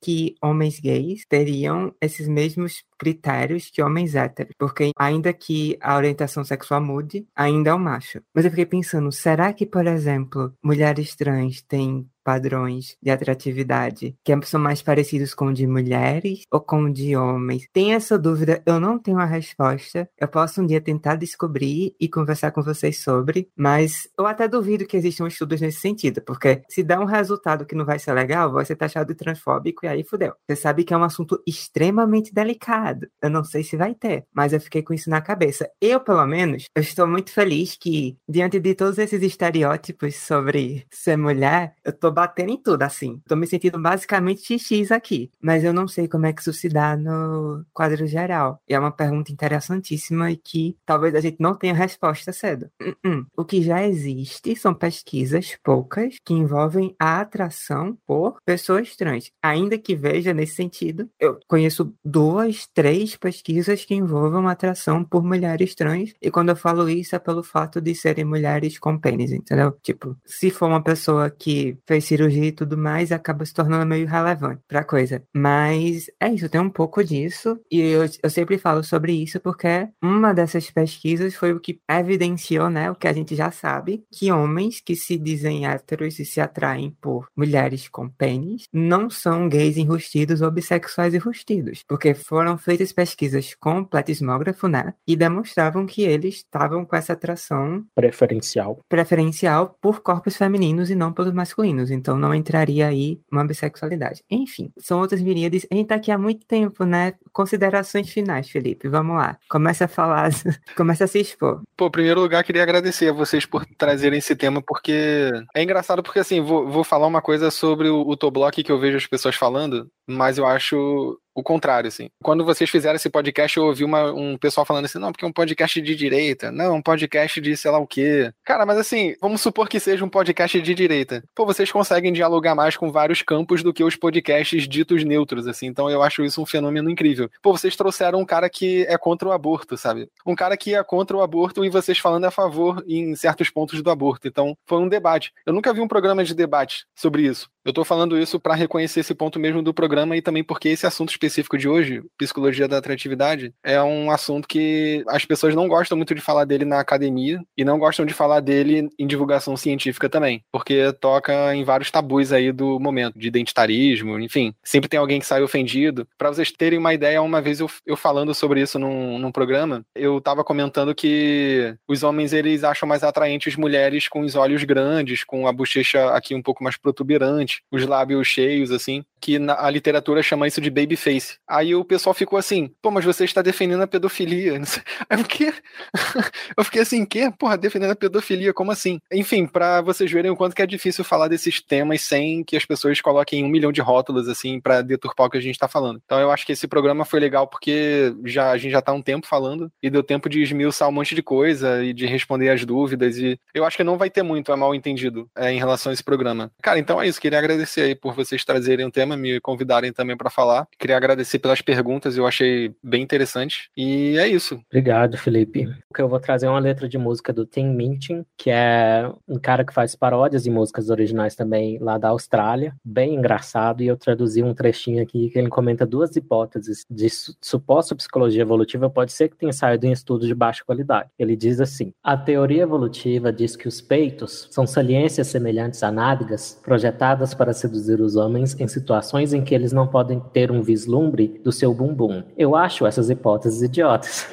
que homens gays teriam esses mesmos critérios que homens héteros, porque ainda que a orientação sexual mude, ainda é um macho. Mas eu fiquei pensando, será que, por exemplo, mulheres trans têm padrões de atratividade que são mais parecidos com de mulheres ou com de homens? Tem essa dúvida, eu não tenho a resposta. Eu posso um dia tentar descobrir e conversar com vocês sobre, mas eu até duvido que existam estudos nesse sentido, porque se dá um resultado que não vai ser legal, ser taxado de transfóbico e aí fudeu. Você sabe que é um assunto extremamente delicado. Eu não sei se vai ter, mas eu fiquei com isso na cabeça. Eu, pelo menos, eu estou muito feliz que, diante de todos esses estereótipos sobre ser mulher, eu tô batendo em tudo, assim. Tô me sentindo basicamente XX aqui. Mas eu não sei como é que isso se dá no quadro geral. E é uma pergunta interessantíssima e que talvez a gente não tenha resposta cedo. Uh -uh. O que já existe são pesquisas, poucas, que envolvem a atração por pessoas trans. Ainda que veja nesse sentido, eu conheço duas, três pesquisas que envolvam atração por mulheres trans. E quando eu falo isso é pelo fato de serem mulheres com pênis, entendeu? Tipo, se for uma pessoa que fez cirurgia e tudo mais, acaba se tornando meio relevante pra coisa. Mas é isso, tem um pouco disso. E eu, eu sempre falo sobre isso porque uma dessas pesquisas foi o que evidenciou, né, o que a gente já sabe, que homens que se dizem héteros e se atraem por mulheres com pênis não são gays enrustidos ou bissexuais enrustidos. Porque foram feitas pesquisas com pletismógrafo, né, e demonstravam que eles estavam com essa atração preferencial preferencial por corpos femininos e não pelos masculinos então não entraria aí uma bissexualidade. Enfim, são outras miríades. A gente tá aqui há muito tempo, né? Considerações finais, Felipe, vamos lá. Começa a falar, começa a se expor. Pô, em primeiro lugar, queria agradecer a vocês por trazerem esse tema, porque é engraçado, porque assim, vou, vou falar uma coisa sobre o, o Toblock que eu vejo as pessoas falando, mas eu acho o contrário, assim. Quando vocês fizeram esse podcast, eu ouvi uma, um pessoal falando assim, não, porque é um podcast de direita, não, um podcast de sei lá o quê. Cara, mas assim, vamos supor que seja um podcast de direita. Pô, vocês conseguem dialogar mais com vários campos do que os podcasts ditos neutros, assim. Então eu acho isso um fenômeno incrível. Pô, vocês trouxeram um cara que é contra o aborto, sabe? Um cara que é contra o aborto e vocês falando a favor em certos pontos do aborto. Então, foi um debate. Eu nunca vi um programa de debate sobre isso. Eu tô falando isso para reconhecer esse ponto mesmo do programa e também porque esse assunto específico de hoje, psicologia da atratividade, é um assunto que as pessoas não gostam muito de falar dele na academia e não gostam de falar dele em divulgação científica também, porque toca em vários tabus aí do momento, de identitarismo, enfim, sempre tem alguém que sai ofendido. Para vocês terem uma ideia, uma vez eu, eu falando sobre isso num, num programa, eu tava comentando que os homens eles acham mais atraentes mulheres com os olhos grandes, com a bochecha aqui um pouco mais protuberante, os lábios cheios, assim, que na, a literatura chama isso de babyface. Aí o pessoal ficou assim, pô, mas você está defendendo a pedofilia. Aí? Eu fiquei assim, quê? Porra, defendendo a pedofilia, como assim? Enfim, para vocês verem o quanto que é difícil falar desses temas sem que as pessoas coloquem um milhão de rótulos, assim, para deturpar o que a gente tá falando. Então eu acho que esse programa foi legal porque já, a gente já tá um tempo falando e deu tempo de esmiuçar um monte de coisa e de responder as dúvidas e eu acho que não vai ter muito mal entendido é, em relação a esse programa. Cara, então é isso, queria agradecer aí por vocês trazerem o tema, me convidarem também para falar. Queria agradecer pelas perguntas, eu achei bem interessante. E é isso. Obrigado, Felipe. Eu vou trazer uma letra de música do Tim Minchin, que é um cara que faz paródias e músicas originais também lá da Austrália. Bem engraçado. E eu traduzi um trechinho aqui que ele comenta duas hipóteses de suposta psicologia evolutiva. Pode ser que tenha saído em estudos de baixa qualidade. Ele diz assim: a teoria evolutiva diz que os peitos são saliências semelhantes a nádegas projetadas para seduzir os homens em situações em que eles não podem ter um vislumbre do seu bumbum. Eu acho essas hipóteses idiotas.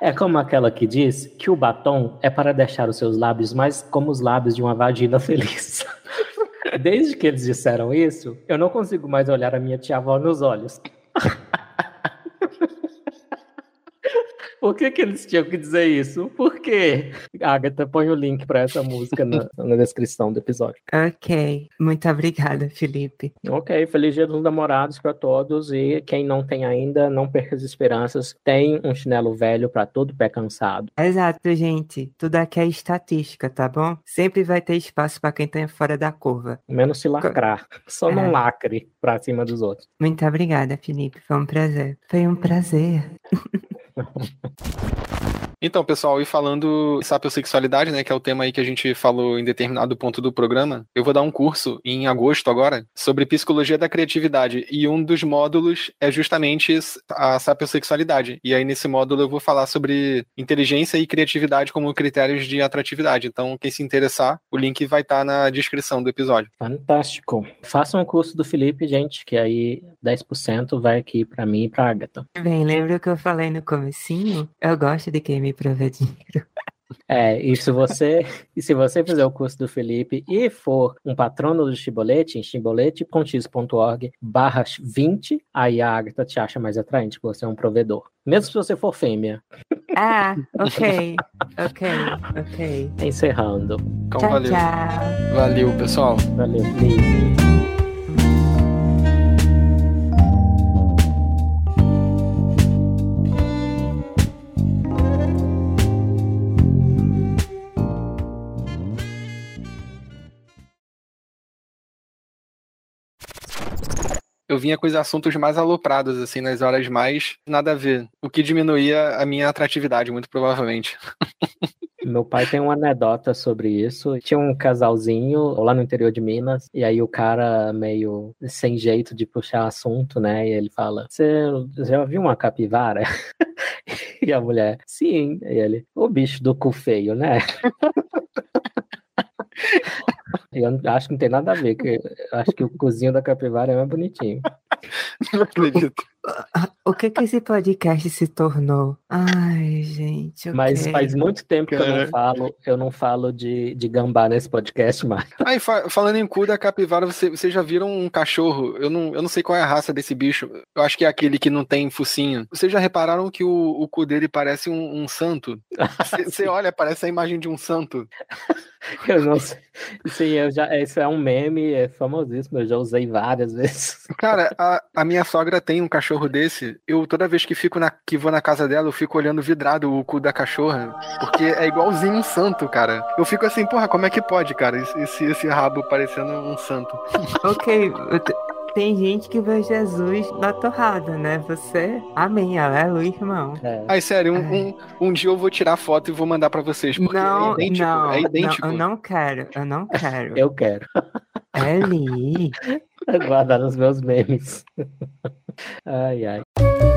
É como aquela que diz que o batom é para deixar os seus lábios mais como os lábios de uma vagina feliz. Desde que eles disseram isso, eu não consigo mais olhar a minha tia-avó nos olhos. Por que, que eles tinham que dizer isso? Por quê? Agatha, põe o link para essa música na, na, descrição do episódio. Ok. Muito obrigada, Felipe. Ok. Feliz Dia dos Namorados para todos. E quem não tem ainda, não perca as esperanças. Tem um chinelo velho para todo pé cansado. Exato, gente. Tudo aqui é estatística, tá bom? Sempre vai ter espaço para quem tá fora da curva. Menos se lacrar. Só é. não lacre pra cima dos outros. Muito obrigada, Felipe. Foi um prazer. Foi um prazer. So. Então, pessoal, e falando sapiosexualidade, né, que é o tema aí que a gente falou em determinado ponto do programa, eu vou dar um curso em agosto agora sobre psicologia da criatividade e um dos módulos é justamente a sapiosexualidade. E aí nesse módulo eu vou falar sobre inteligência e criatividade como critérios de atratividade. Então, quem se interessar, o link vai estar tá na descrição do episódio. Fantástico. Façam um curso do Felipe, gente, que aí 10% vai aqui para mim e para Agatha. Bem, lembra o que eu falei no comecinho? Eu gosto de quem me provê dinheiro. É, e se você, e se você fizer o curso do Felipe e for um patrono do Chibolete, em chibolete.x.org barra 20, aí a Agatha te acha mais atraente, porque você é um provedor. Mesmo se você for fêmea. Ah, ok, ok, ok. Encerrando. Então, tchau, valeu. tchau. Valeu, pessoal. Valeu, Felipe. Eu vinha com os assuntos mais aloprados, assim, nas horas mais nada a ver. O que diminuía a minha atratividade, muito provavelmente. Meu pai tem uma anedota sobre isso. Tinha um casalzinho lá no interior de Minas, e aí o cara meio sem jeito de puxar assunto, né? E ele fala: Você já viu uma capivara? e a mulher, sim. E ele, o bicho do cu feio, né? Eu acho que não tem nada a ver, que acho que o cozinho da capivara é mais bonitinho. Não acredito. O que que esse podcast se tornou? Ai, gente. Mas ok. faz muito tempo que eu não falo, eu não falo de, de gambá nesse podcast mais. Aí, fa- falando em cu da capivara, você- vocês já viram um cachorro? Eu não, eu não sei qual é a raça desse bicho. Eu acho que é aquele que não tem focinho. Vocês já repararam que o, o cu dele parece um, um santo? Você olha, parece a imagem de um santo. Eu não sei. Sim, eu já, isso é um meme, é famosíssimo, eu já usei várias vezes. Cara, a, a minha sogra tem um cachorro desse. Eu, toda vez que fico na, que vou na casa dela, eu fico olhando vidrado o cu da cachorra. Porque é igualzinho um santo, cara. Eu fico assim, porra, como é que pode, cara? Esse, esse, rabo parecendo um santo. Ok, tem gente que vê Jesus na torrada, né? Você, amém, aleluia, irmão. É. Ai, sério, um, um, um dia eu vou tirar foto e vou mandar pra vocês. Porque Não, é idêntico. não, é idêntico. não, eu não quero, eu não quero. Eu quero Eli. guardar nos meus memes. Ai, ai.